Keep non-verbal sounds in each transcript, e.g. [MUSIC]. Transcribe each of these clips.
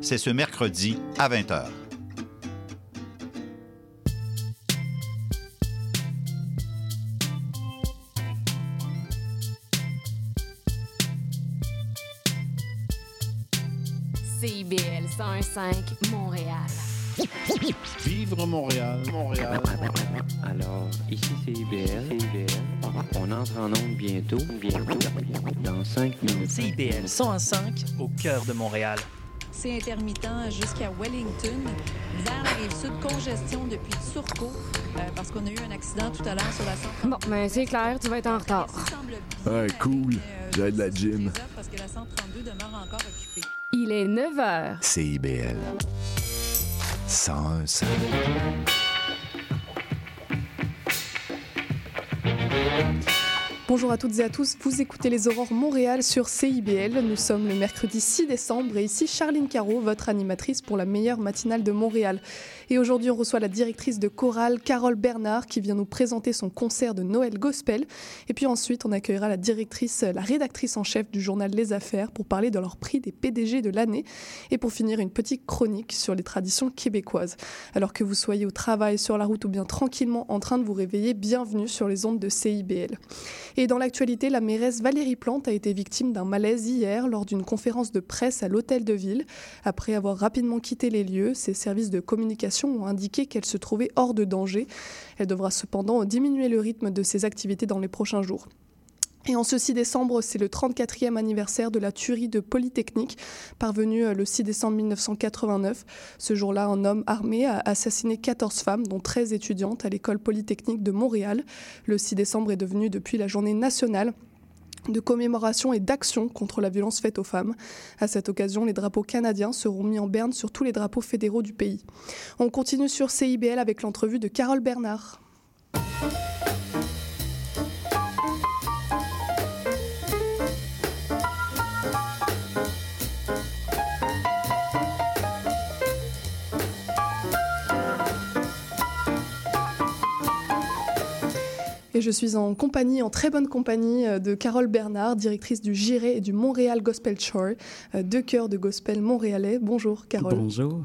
C'est ce mercredi à 20h. CIBL 105 Montréal. Vivre Montréal, Montréal. Alors, ici c'est IBL. On entre en onde bientôt, bientôt, dans 5 minutes. CIBL 105 au cœur de Montréal. C'est intermittent jusqu'à Wellington. Vers la rive sud, congestion depuis Turcot, euh, parce qu'on a eu un accident tout à l'heure sur la 132. Bon, ben c'est clair, tu vas être en retard. Ouais, cool. J'ai de la gym. Parce que la 132 demeure encore occupée. Il est 9 h. CIBL. 101 Bonjour à toutes et à tous, vous écoutez les Aurores Montréal sur CIBL. Nous sommes le mercredi 6 décembre et ici Charline Caro, votre animatrice pour la meilleure matinale de Montréal. Et aujourd'hui, on reçoit la directrice de chorale, Carole Bernard, qui vient nous présenter son concert de Noël Gospel. Et puis ensuite, on accueillera la directrice, la rédactrice en chef du journal Les Affaires pour parler de leur prix des PDG de l'année. Et pour finir, une petite chronique sur les traditions québécoises. Alors que vous soyez au travail, sur la route ou bien tranquillement en train de vous réveiller, bienvenue sur les ondes de CIBL. Et dans l'actualité, la mairesse Valérie Plante a été victime d'un malaise hier lors d'une conférence de presse à l'hôtel de ville. Après avoir rapidement quitté les lieux, ses services de communication ont indiqué qu'elle se trouvait hors de danger. Elle devra cependant diminuer le rythme de ses activités dans les prochains jours. Et en ce 6 décembre, c'est le 34e anniversaire de la tuerie de Polytechnique, parvenue euh, le 6 décembre 1989. Ce jour-là, un homme armé a assassiné 14 femmes, dont 13 étudiantes à l'école polytechnique de Montréal. Le 6 décembre est devenu depuis la journée nationale de commémoration et d'action contre la violence faite aux femmes. À cette occasion, les drapeaux canadiens seront mis en berne sur tous les drapeaux fédéraux du pays. On continue sur CIBL avec l'entrevue de Carole Bernard. Et je suis en compagnie, en très bonne compagnie euh, de Carole Bernard, directrice du Giré et du Montréal Gospel Choir, euh, deux chœurs de gospel montréalais. Bonjour Carole. Bonjour.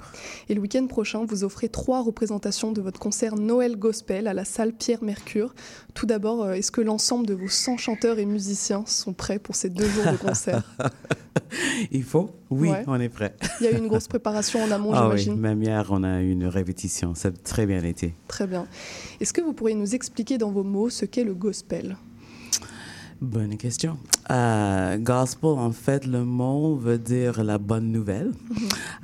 Et le week-end prochain, vous offrez trois représentations de votre concert Noël Gospel à la salle Pierre Mercure. Tout d'abord, euh, est-ce que l'ensemble de vos 100 chanteurs et musiciens sont prêts pour ces deux jours de concert [LAUGHS] Il faut? Oui, Ouais. on est prêt. Il y a eu une grosse préparation en amont, [LAUGHS] Ah oui, j'imagine. même hier, on a eu une répétition. Ça a très bien été. Très bien. Est-ce que vous pourriez nous expliquer dans vos mots ce qu'est le gospel? Bonne question. Euh, gospel, en fait, le mot veut dire la bonne nouvelle.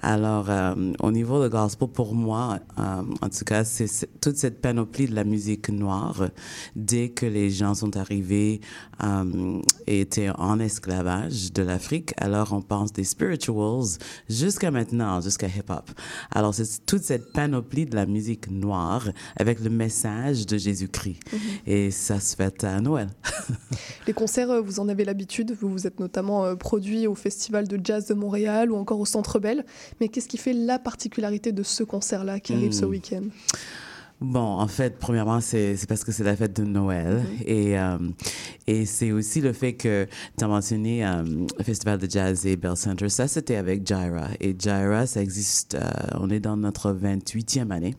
Alors, euh, au niveau de gospel, pour moi, euh, en tout cas, c'est toute cette panoplie de la musique noire. Dès que les gens sont arrivés euh, et étaient en esclavage de l'Afrique, alors on pense des spirituals jusqu'à maintenant, jusqu'à hip-hop. Alors, c'est toute cette panoplie de la musique noire avec le message de Jésus-Christ. Et ça se fait à Noël. [LAUGHS] Les concerts, euh, vous en avez l'habitude. Vous vous êtes notamment euh, produit au Festival de Jazz de Montréal ou encore au Centre Bell. Mais qu'est-ce qui fait la particularité de ce concert-là qui arrive ce Hmm. week-end? Bon, en fait, premièrement, c'est parce que c'est la fête de Noël. Et, euh, et c'est aussi le fait que tu as mentionné euh, le Festival de Jazz et Bell Center. Ça, c'était avec Jaira. Et Jaira, ça existe, euh, on est dans notre 28e année.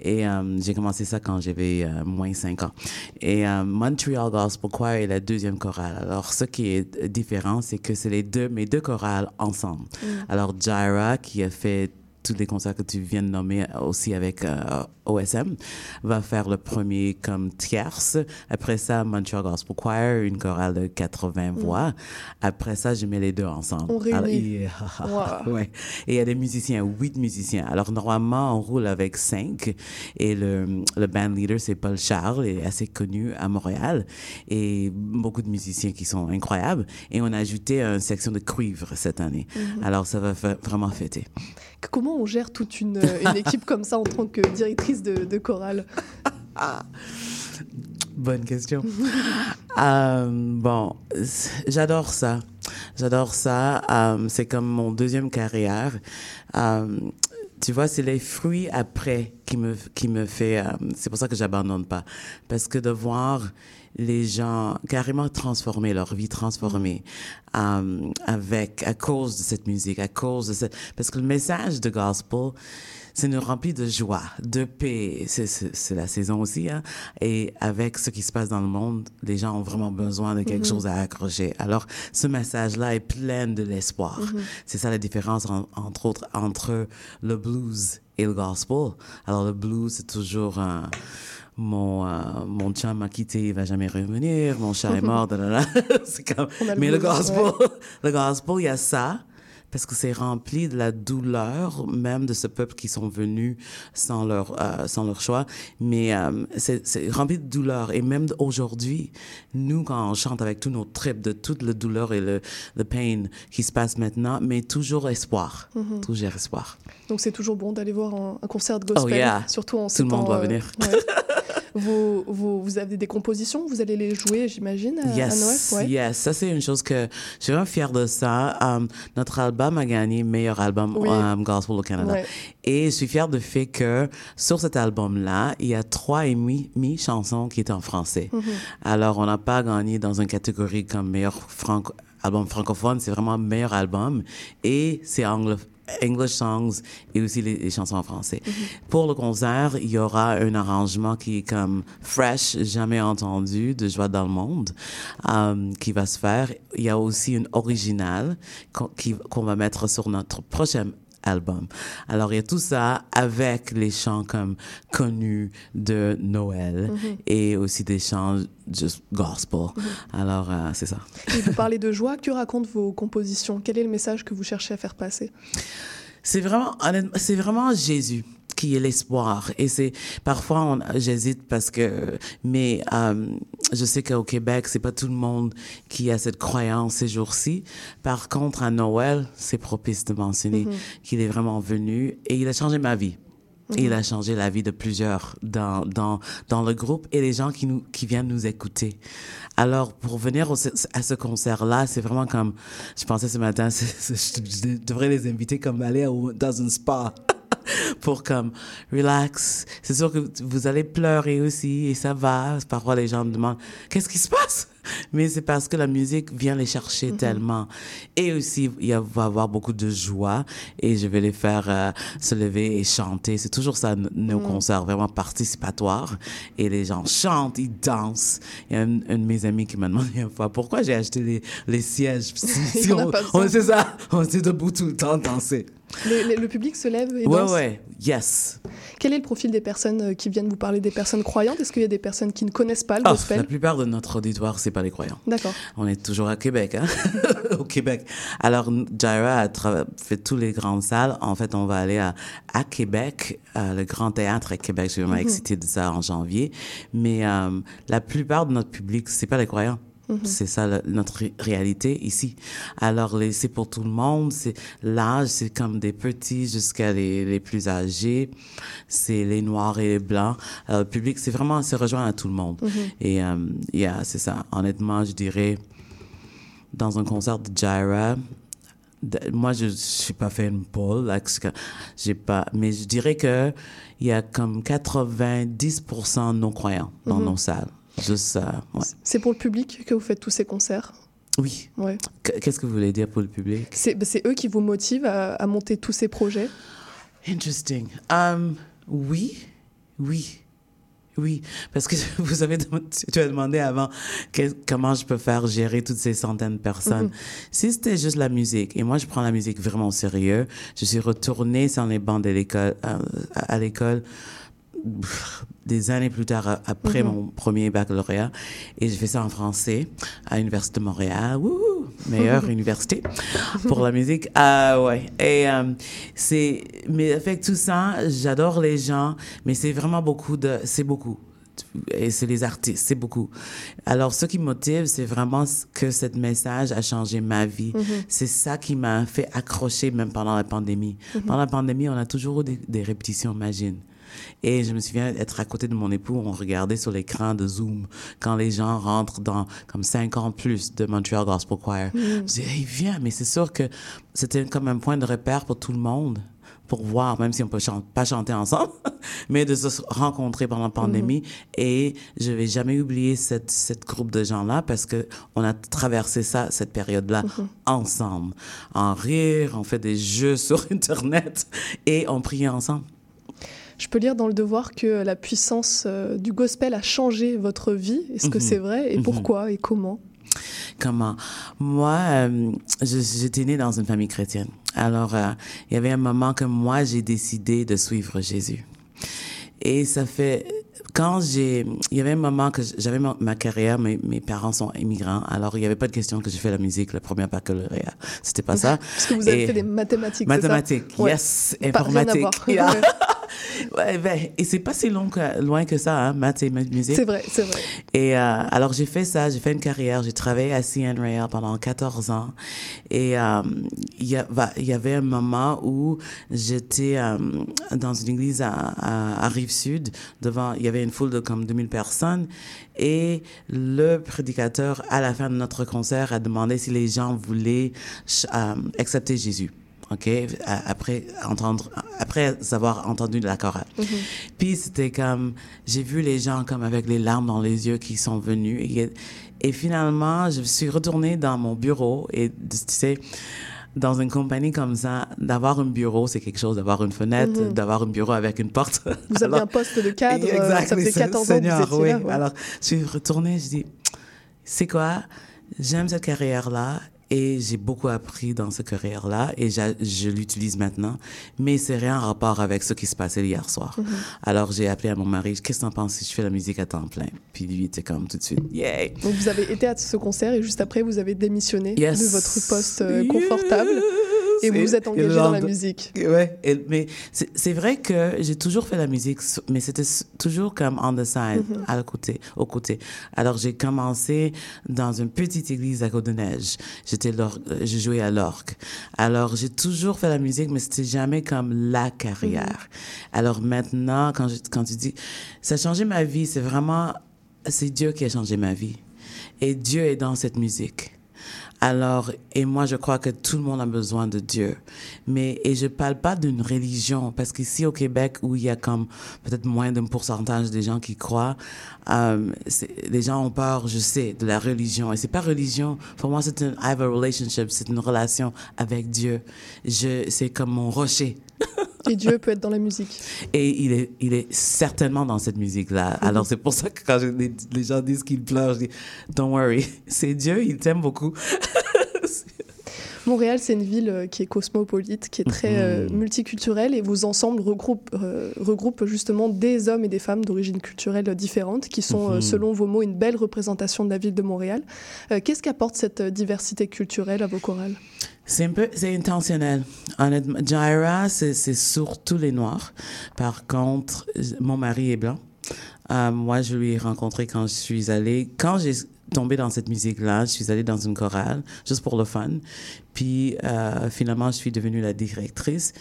Et euh, j'ai commencé ça quand j'avais euh, moins 5 ans. Et euh, Montreal Gospel Choir est la deuxième chorale. Alors, ce qui est différent, c'est que c'est les deux, mes deux chorales ensemble. Alors, Jaira, qui a fait tous les concerts que tu viens de nommer aussi avec euh, OSM, va faire le premier comme tierce. Après ça, Montreal Gospel Choir, une chorale de 80 voix. Après ça, je mets les deux ensemble. On réunit. Alors, et, Wow. [LAUGHS] ouais. Et il y a des musiciens, huit musiciens. Alors, normalement, on roule avec cinq. Et le, le band leader, c'est Paul Charles, il est assez connu à Montréal. Et beaucoup de musiciens qui sont incroyables. Et on a ajouté une section de cuivre cette année. Alors, ça va vraiment fêter. Comment on gère toute une, euh, une équipe comme ça en tant que directrice de, de chorale Bonne question. [LAUGHS] Euh, bon, j'adore ça. J'adore ça. Euh, c'est comme mon deuxième carrière. Euh, tu vois, c'est les fruits après qui me, qui me fait. c'est pour ça que j'abandonne pas. Parce que de voir les gens carrément transformer leur vie transformée euh, avec à cause de cette musique, à cause de cette parce que le message de gospel c'est nous remplit de joie, de paix. C'est la saison aussi, hein? Et avec ce qui se passe dans le monde, les gens ont vraiment besoin de quelque chose à accrocher. Alors, ce message-là est plein de l'espoir. C'est ça la différence, entre autres, entre le blues et le gospel. Alors, le blues, c'est toujours un mon euh, mon chum m'a quitté, il va jamais revenir, mon chat est mort, [LAUGHS] [LAUGHS] comme mais le gospel, [LAUGHS] le gospel, il y a ça, parce que c'est rempli de la douleur même de ce peuple qui sont venus sans leur euh, sans leur choix. Mais euh, c'est rempli de douleur. Et même aujourd'hui nous quand on chante avec tous nos tripes de toute la douleur et le le pain qui se passe maintenant mais toujours espoir. Mm-hmm. toujours espoir. Donc c'est toujours bon d'aller voir un, concert de gospel oh, surtout en tout le monde doit euh, venir vous, vous, vous, avez des compositions, vous allez les jouer, j'imagine, à, yes, Noël? Yes, ça c'est une chose que je suis vraiment fière de ça. Um, notre album a gagné meilleur album um, gospel au Canada. Et je suis fière du fait que sur cet album-là, il y a trois et demi, chansons qui étaient en français. Mm-hmm. Alors, on n'a pas gagné dans une catégorie comme meilleur franco album francophone, c'est vraiment meilleur album. Et c'est anglophone English songs et aussi les, chansons en français. Mm-hmm. Pour le concert, il y aura un arrangement qui est comme fresh, jamais entendu, de Joie dans le monde, um, qui va se faire. Il y a aussi une originale qu'on va mettre sur notre prochain album. Alors, il y a tout ça avec les chants comme connus de Noël mm-hmm. et aussi des chants juste gospel. Mm-hmm. Alors, euh, c'est ça. Et vous parlez de joie, que racontent vos compositions? Quel est le message que vous cherchez à faire passer? C'est vraiment, c'est vraiment Jésus qui est l'espoir. Et c'est parfois j'hésite parce que, mais euh, je sais qu'au Québec c'est pas tout le monde qui a cette croyance ces jours-ci. Par contre, à Noël, c'est propice de mentionner mm-hmm. qu'il est vraiment venu et il a changé ma vie. Et il a changé la vie de plusieurs dans, dans, dans le groupe et les gens qui, nous, qui viennent nous écouter. Alors, pour venir à ce concert-là, c'est vraiment comme, je pensais ce matin, [LAUGHS] je, devrais les inviter comme aller dans un spa. [LAUGHS] pour comme relax. C'est sûr que vous allez pleurer aussi et ça va. Parfois les gens me demandent qu'est-ce qui se passe? [LAUGHS] Mais c'est parce que la musique vient les chercher mm-hmm. tellement. Et aussi, il va y avoir beaucoup de joie et je vais les faire euh, se lever et chanter. C'est toujours ça, nos mm. concerts, vraiment participatoires. Et les gens chantent, ils dansent. Il y a un, de mes amis qui m'a demandé une fois pourquoi j'ai acheté les, les sièges? [LAUGHS] Si, on, on, ça, on est debout tout le temps danser. Le, public se lève et ouais, danse. Ouais, yes. Quel est le profil des personnes euh, qui viennent vous parler Des personnes croyantes? Est-ce qu'il y a des personnes qui ne connaissent pas le oh, gospel? La plupart de notre auditoire, c'est pas les croyants. D'accord. On est toujours à Québec, hein? [LAUGHS] au Québec. Alors, Jaira a fait tous les grandes salles. En fait, on va aller à, à Québec, à le Grand Théâtre à Québec. Je suis vraiment mhm. excitée de ça en janvier. Mais euh, la plupart de notre public, c'est pas les croyants. Mhm. C'est ça notre réalité ici. Alors c'est pour tout le monde. C'est l'âge, c'est comme des petits jusqu'à les, les, plus âgés. C'est les noirs et les blancs. Alors, le public, c'est vraiment se rejoint à tout le monde. Mhm. Et euh, yeah, c'est ça. Honnêtement, je dirais dans un concert de Jaira, moi, je suis pas fait une poll, j'ai pas, mais je dirais que il y a comme 90% non croyants dans mhm. nos salles. C'est pour le public que vous faites tous ces concerts Oui. Ouais. Qu'est-ce que vous voulez dire pour le public? C'est eux qui vous motivent à, monter tous ces projets? Interesting. Um, oui, oui. Oui, parce que [LAUGHS] vous avez tu as demandé avant comment je peux faire gérer toutes ces centaines de personnes. Mm-hmm. Si c'était juste la musique, et moi je prends la musique vraiment au sérieux, je suis retournée sur les bancs de l'école, euh, à l'école des années plus tard, après mhm. mon premier baccalauréat, et je fais ça en français à l'Université de Montréal. Wouhou, meilleure [LAUGHS] université pour la musique. Ah ouais. Et euh, c'est, mais avec tout ça, j'adore les gens, mais c'est vraiment beaucoup de, c'est beaucoup. Et c'est les artistes, c'est beaucoup. Alors, ce qui me motive, c'est vraiment que ce message a changé ma vie. Mhm. C'est ça qui m'a fait accrocher même pendant la pandémie. Mhm. Pendant la pandémie, on a toujours eu des, des répétitions, imagine. Et je me souviens être à côté de mon époux, on regardait sur l'écran de Zoom quand les gens rentrent dans comme cinq ans plus de Montreal Gospel Choir. Mm. Je disais, hey, viens, mais c'est sûr que c'était comme un point de repère pour tout le monde pour voir, même si on peut pas chanter ensemble. [LAUGHS] mais de se rencontrer pendant la pandémie. Et je vais jamais oublier cette, cette groupe de gens-là parce que on a traversé ça, cette période-là, ensemble. En rire, on fait des jeux [LAUGHS] sur Internet et on priait ensemble. Je peux lire dans le devoir que la puissance euh, du gospel a changé votre vie. Est-ce que c'est vrai Et pourquoi et comment? Comment? Moi, euh, j'étais née dans une famille chrétienne. Alors, euh, il y avait un moment que moi, j'ai décidé de suivre Jésus. Et ça fait quand j'ai, il y avait un moment que j'avais ma, ma carrière, mes, mes parents sont immigrants, alors il n'y avait pas de question que j'ai fait la musique, le premier baccalauréat. C'était pas ça. [LAUGHS] Parce que vous avez Et- fait des mathématiques. ça? Mathématiques, Ouais. yes, Pas- à informatique. Yeah. Ouais. [LAUGHS] Ouais, ben, et c'est pas si long que, loin que ça, hein, maths et musique. C'est vrai, c'est vrai. Et euh, alors j'ai fait ça, j'ai fait une carrière, j'ai travaillé à CN Rail pendant 14 ans. Et euh, il y, a- y avait un moment où j'étais euh, dans une église à, à, à Rive-Sud, devant, il y avait une foule de comme 2000 personnes. Et le prédicateur, à la fin de notre concert, a demandé si les gens voulaient euh, accepter Jésus. OK? Après, entendre, après avoir entendu la chorale. Puis c'était comme, j'ai vu les gens comme avec les larmes dans les yeux qui sont venus. Et, et finalement, je suis retournée dans mon bureau et tu sais, dans une compagnie comme ça, d'avoir un bureau, c'est quelque chose, d'avoir une fenêtre, d'avoir un bureau avec une porte. [LAUGHS] Vous avez Alors- un poste de cadre, euh, Exact, ça faisait c'est- 14 ans que vous étiez oui. là. ouais. Alors, je suis retournée, je dis, c'est quoi? J'aime cette carrière-là et j'ai beaucoup appris dans cette carrière-là et je l'utilise maintenant, mais c'est rien en rapport avec ce qui se passait hier soir. Mhm. Alors, j'ai appelé à mon mari, qu'est-ce que t'en penses si je fais la musique à temps plein? Puis lui, était comme tout de suite, yay! Donc vous avez été à ce concert et juste après vous avez démissionné Yes. de votre poste euh, confortable et vous vous êtes engagé dans la musique. Ouais, et- mais c'est vrai que j'ai toujours fait la musique, mais c'était toujours comme on the side, à le côté, au côté. Alors j'ai commencé dans une petite église à Côte-de-Neige. J'étais euh, je jouais à l'orgue. Alors j'ai toujours fait la musique, mais c'était jamais comme la carrière. Alors maintenant, quand je, quand tu dis, ça a changé ma vie, c'est vraiment, c'est Dieu qui a changé ma vie. Et Dieu est dans cette musique. Alors, et moi, je crois que tout le monde a besoin de Dieu. Mais, et je parle pas d'une religion, parce qu'ici au Québec, où il y a comme peut-être moins d'un pourcentage des gens qui croient, euh, les gens ont peur, je sais, de la religion. Et c'est pas religion. Pour moi, c'est un, I have a relationship, c'est une relation avec Dieu. Je, c'est comme mon rocher. [LAUGHS] Et Dieu peut être dans la musique. Et il est, il est certainement dans cette musique-là. Alors, c'est pour ça que quand je- les, les gens disent qu'ils pleurent, je dis, don't worry, c'est Dieu, il t'aime beaucoup. [LAUGHS] Montréal, c'est une ville euh, qui est cosmopolite, qui est très euh, Mhm. multiculturelle et vos ensembles regroupent, euh, regroupent justement des hommes et des femmes d'origine culturelle différentes qui sont, euh, Mhm. selon vos mots, une belle représentation de la ville de Montréal. Qu'est-ce qu'apporte cette diversité culturelle à vos chorales? C'est un peu, c'est intentionnel. Honnêtement, Jaira, c'est, surtout les Noirs. Par contre, mon mari est blanc. Euh, moi, je lui ai rencontré quand je suis allée, quand j'ai tombé dans cette musique-là, je suis allée dans une chorale, juste pour le fun. Puis, euh, finalement, je suis devenue la directrice.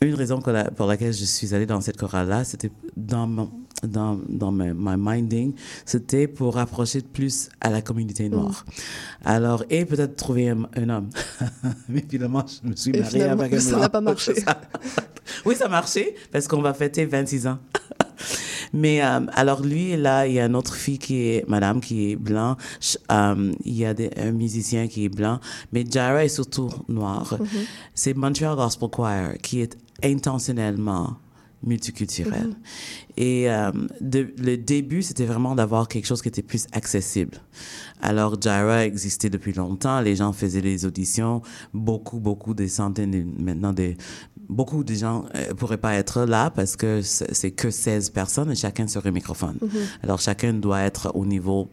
Une raison pour laquelle je suis allée dans cette chorale-là, c'était dans mon, dans, dans ma, my minding, c'était pour rapprocher plus à la communauté noire. Alors, et peut-être trouver un, un homme. [LAUGHS] Mais finalement, je me suis mariée avec un [LAUGHS] ça n'a pas marché. [LAUGHS] Oui, ça a marché parce qu'on va fêter 26 ans. Mais euh, alors lui, là, il y a une autre fille qui est, madame, qui est blanc. Euh, il y a des, un musicien qui est blanc. Mais Jaira est surtout noir. C'est Montreal Gospel Choir qui est intentionnellement multiculturel. Et euh, de- le début, c'était vraiment d'avoir quelque chose qui était plus accessible. Alors, Jaira existait depuis longtemps. Les gens faisaient les auditions. Beaucoup, beaucoup, des centaines, maintenant, des, beaucoup de gens euh, pourraient pas être là parce que c'est que 16 personnes et chacun sur un microphone. Alors, chacun doit être au niveau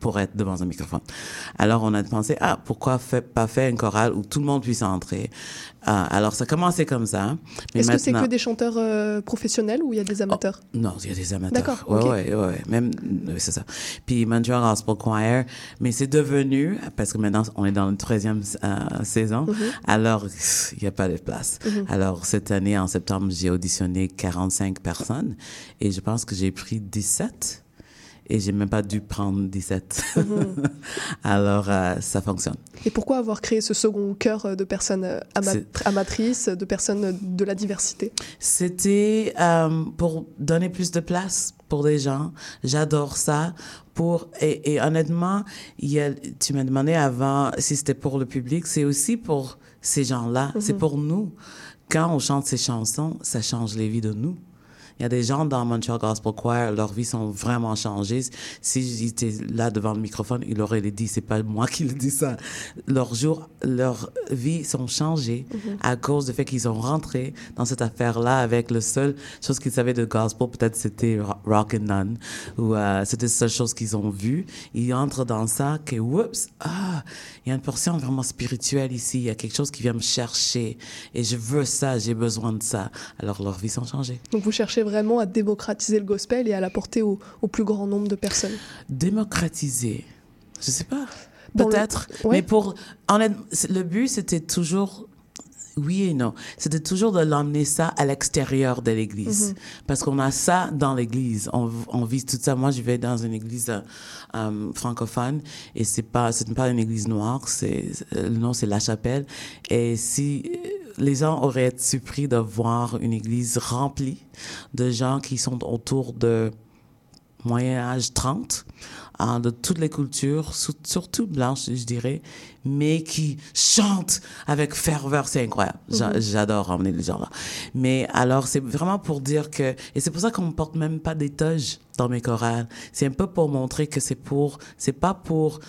pour être devant un microphone. Alors, on a pensé, ah, pourquoi fait, pas faire une chorale où tout le monde puisse entrer? Ah, alors, ça a commencé comme ça. Mais Est-ce que c'est que des chanteurs euh, professionnels ou il y a des amateurs? non, il y a des amateurs. D'accord, Ouais, ok. ouais, ouais, ouais. Même, oui, c'est ça. Puis Montreal Gospel Choir, mais c'est devenu, parce que maintenant on est dans la troisième euh, saison, alors il n'y a pas de place. Alors cette année, en septembre, j'ai auditionné 45 personnes et je pense que j'ai pris 17. Et j'ai même pas dû prendre 17. [LAUGHS] Alors, euh, ça fonctionne. Et pourquoi avoir créé ce second cœur de personnes euh, ama- amatrices, de personnes de la diversité? C'était euh, pour donner plus de place pour des gens. J'adore ça. Pour, et, et honnêtement, il y a, tu m'as demandé avant si c'était pour le public. C'est aussi pour ces gens-là. C'est pour nous. Quand on chante ces chansons, ça change les vies de nous. Il y a des gens dans Montreal Gospel Choir, leurs vies sont vraiment changées. Si j'étais là devant le microphone, il aurait dit, c'est pas moi qui le dis ça. Leurs jours, leurs vies sont changées à cause du fait qu'ils ont rentré dans cette affaire-là avec le seul chose qu'ils savaient de gospel, peut-être c'était ro- Rock and None, ou euh, c'était la seule chose qu'ils ont vue. Ils entrent dans ça, que, oups, ah, il y a une portion vraiment spirituelle ici, il y a quelque chose qui vient me chercher, et je veux ça, j'ai besoin de ça. Alors leurs vies sont changées. Donc vous cherchez vraiment à démocratiser le gospel et à l'apporter au, au plus grand nombre de personnes. démocratiser. Je sais pas. Le- Peut-être. Ouais. Mais pour. c'est- le but, c'était toujours. Oui et non. C'était toujours de l'emmener ça à l'extérieur de l'église. Parce qu'on a ça dans l'église. On, on vise tout ça. Moi, je vais dans une église euh, francophone et c'est pas, c'est pas une église noire. C'est, le nom, c'est La Chapelle. Et si les gens auraient été surpris de voir une église remplie de gens qui sont autour de Moyen Âge 30, hein, de toutes les cultures, surtout blanches, je dirais, mais qui chantent avec ferveur. C'est incroyable. J'a- J'adore emmener les gens là. Mais alors, c'est vraiment pour dire que, et c'est pour ça qu'on ne porte même pas des toges dans mes chorales. C'est un peu pour montrer que c'est pour, c'est pas pour,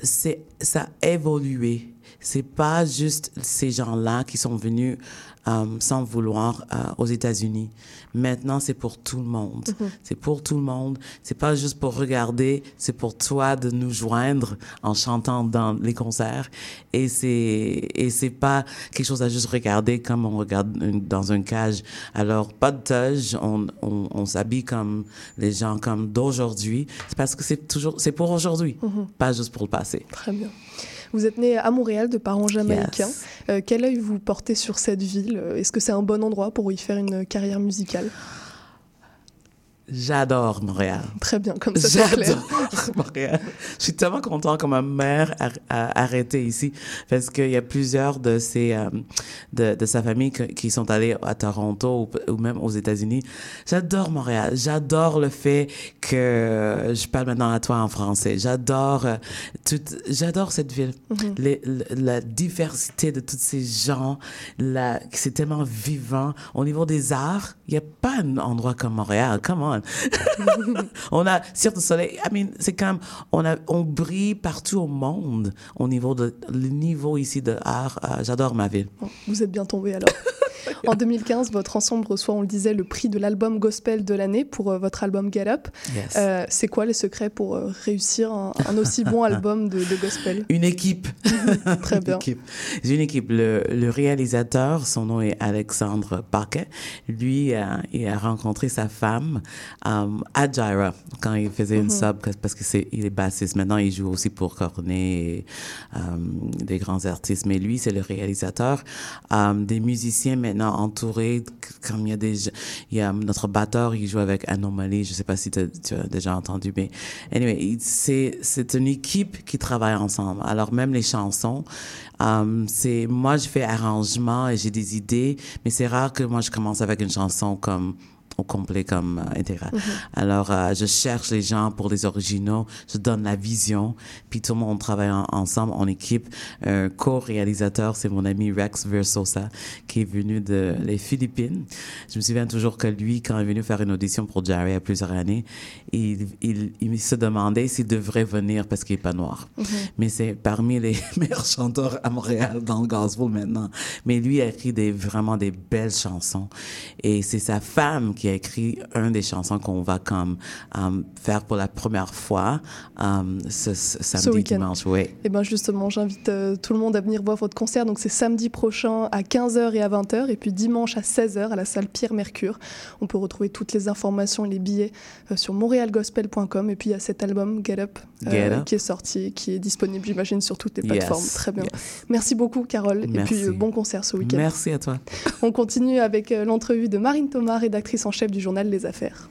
c'est, ça a évolué. C'est pas juste ces gens-là qui sont venus euh, sans vouloir euh, aux États-Unis. Maintenant, c'est pour tout le monde. C'est pour tout le monde. C'est pas juste pour regarder. C'est pour toi de nous joindre en chantant dans les concerts. Et c'est et c'est pas quelque chose à juste regarder comme on regarde une- dans un cage. Alors pas de toge. On on, on s'habille comme les gens comme d'aujourd'hui. C'est parce que c'est toujours c'est pour aujourd'hui, pas juste pour le passé. Très bien. Vous êtes né à Montréal de parents jamaïcains. Yes. Euh, quel œil vous portez sur cette ville? Euh, Est-ce que c'est un bon endroit pour y faire une carrière musicale? J'adore Montréal. Très bien, comme ça. J'adore [LAUGHS] Montréal. Je suis tellement content que ma mère a, a arrêté ici parce qu'il y a plusieurs de ses euh, de, de sa famille que- qui sont allés à Toronto ou, ou même aux États-Unis. J'adore Montréal. J'adore le fait que je parle maintenant à toi en français. J'adore euh, toute j'adore cette ville. Les- le- la diversité de tous ces gens, la c'est tellement vivant au niveau des arts. Il n'y a pas un endroit comme Montréal. Come [LAUGHS] on. a Cirque du Soleil. I mean, c'est comme on a on brille partout au monde au niveau de le niveau ici de art. euh, J'adore ma ville. Vous êtes bien tombé alors. [LAUGHS] En 2015, votre ensemble reçoit, on le disait, le prix de l'album gospel de l'année pour euh, votre album Get Up. Yes. Euh, c'est quoi les secrets pour euh, réussir un, un aussi bon album de, de gospel? Une équipe. [LAUGHS] Très Une bien. équipe. J'ai une équipe. Le, le réalisateur, son nom est Alexandre Parquet. Lui, il a rencontré sa femme à Jira quand il faisait une sub parce- que c'est il est bassiste. Maintenant, il joue aussi pour Cornet et des grands artistes. Mais lui, c'est le réalisateur. Des musiciens maintenant entourés. Comme il y a des, il y a notre batteur, il joue avec Anomaly. Je sais pas si tu as déjà entendu, mais anyway, c'est c'est une équipe qui travaille ensemble. Alors même les chansons, euh, c'est moi je fais arrangement et j'ai des idées, mais c'est rare que moi je commence avec une chanson comme au complet comme euh, intégral. Alors, euh, je cherche les gens pour les originaux, je donne la vision, puis tout le monde travaille en- ensemble en équipe. Un co-réalisateur, c'est mon ami Rex Versosa, qui est venu de les Philippines. Je me souviens toujours que lui, quand il est venu faire une audition pour Jerry a plusieurs années, il, il, il se demandait s'il devrait venir parce qu'il est pas noir. Mais c'est parmi les [LAUGHS] meilleurs chanteurs à Montréal dans le gospel maintenant. Mais lui a écrit des, vraiment des belles chansons. Et c'est sa femme qui a écrit un des chansons qu'on va comme um, faire pour la première fois um, ce, ce samedi, week-end. dimanche. Oui. Et bien justement, j'invite euh, tout le monde à venir voir votre concert. Donc c'est samedi prochain à 15h et à 20h et puis dimanche à 16h à la salle Pierre Mercure. On peut retrouver toutes les informations et les billets euh, sur montrealgospel.com et puis il y a cet album Get Up, euh, qui est sorti, qui est disponible j'imagine sur toutes les Yes. plateformes. Très bien. Yes. Merci beaucoup Carole et puis euh, bon concert ce week-end. Merci à toi. [LAUGHS] On continue avec euh, l'entrevue de Marine Thomas, rédactrice en chef du journal Les Affaires.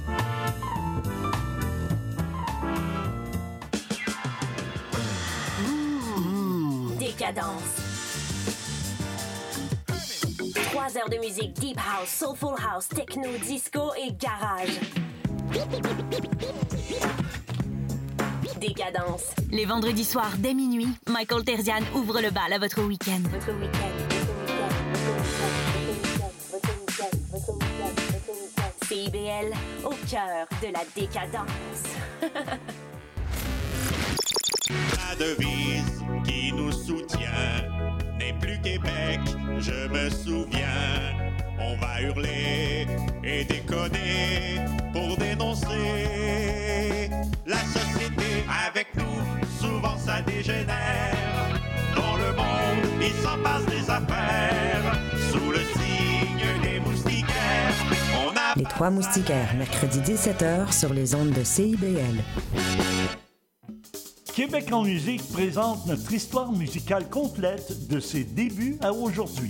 Décadence. Trois heures de musique deep house, soulful house, techno, disco et garage. Décadence. Les vendredis soirs dès minuit, Michael Terzian ouvre le bal à votre week-end. Votre CIBL au cœur de la décadence. La devise qui nous soutient n'est plus Québec, je me souviens. On va hurler et déconner pour dénoncer la société avec nous. Souvent ça dégénère. Dans le monde, il s'en passe des affaires. Les Trois Moustiquaires, mercredi 17h sur les ondes de CIBL. Québec en musique présente notre histoire musicale complète de ses débuts à aujourd'hui.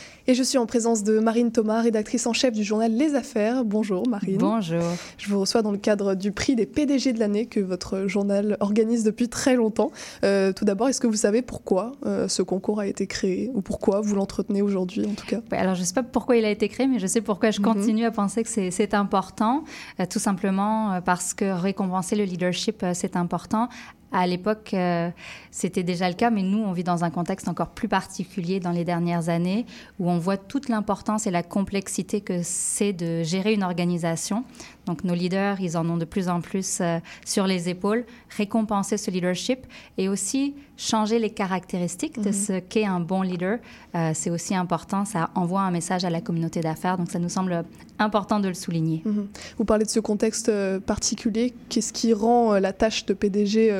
Et je suis en présence de Marine Thomas, rédactrice en chef du journal Les Affaires. Bonjour Marine. Bonjour. Je vous reçois dans le cadre du prix des PDG de l'année que votre journal organise depuis très longtemps. Euh, tout d'abord, est-ce que vous savez pourquoi euh, ce concours a été créé ou pourquoi vous l'entretenez aujourd'hui en tout cas? Ouais, Alors je ne sais pas pourquoi il a été créé, mais je sais pourquoi je Mhm. continue à penser que c'est important. Euh, tout simplement parce que récompenser le leadership, c'est important. À l'époque, euh, c'était déjà le cas, mais nous, on vit dans un contexte encore plus particulier dans les dernières années, où on voit toute l'importance et la complexité que c'est de gérer une organisation. Donc, nos leaders, ils en ont de plus en plus euh, sur les épaules. Récompenser ce leadership et aussi changer les caractéristiques de Mhm. ce qu'est un bon leader, euh, c'est aussi important. Ça envoie un message à la communauté d'affaires. Donc, ça nous semble important de le souligner. Mhm. Vous parlez de ce contexte euh, particulier. Qu'est-ce qui rend la tâche de PDG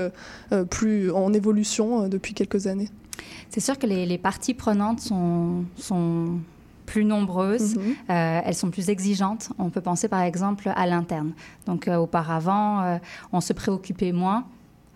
plus en évolution depuis quelques années? C'est sûr que les, les parties prenantes sont, sont plus nombreuses, Mhm. euh, elles sont plus exigeantes. On peut penser par exemple à l'interne. Donc euh, auparavant, euh, on se préoccupait moins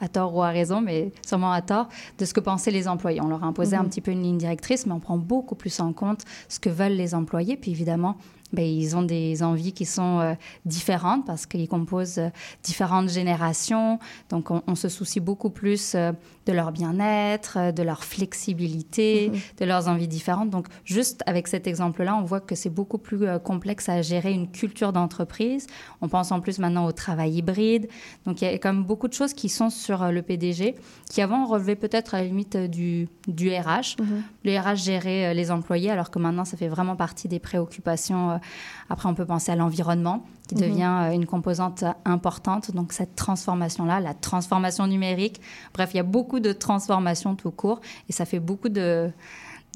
à tort ou à raison, mais sûrement à tort, de ce que pensaient les employés. On leur imposait Mhm. un petit peu une ligne directrice, mais on prend beaucoup plus en compte ce que veulent les employés. Puis évidemment, ben, ils ont des envies qui sont euh, différentes parce qu'ils composent euh, différentes générations. Donc, on, on se soucie beaucoup plus euh, de leur bien-être, de leur flexibilité, Mhm. de leurs envies différentes. Donc, juste avec cet exemple-là, on voit que c'est beaucoup plus complexe à gérer une culture d'entreprise. On pense en plus maintenant au travail hybride. Donc, il y a quand même beaucoup de choses qui sont sur le PDG, qui avant relevaient peut-être à la limite du, du RH. Mhm. Le RH gérait les employés, alors que maintenant, ça fait vraiment partie des préoccupations. Euh. Après, on peut penser à l'environnement, qui Mhm. devient euh, une composante importante. Donc, cette transformation-là, la transformation numérique. Bref, il y a beaucoup de transformations tout court, et ça fait beaucoup de,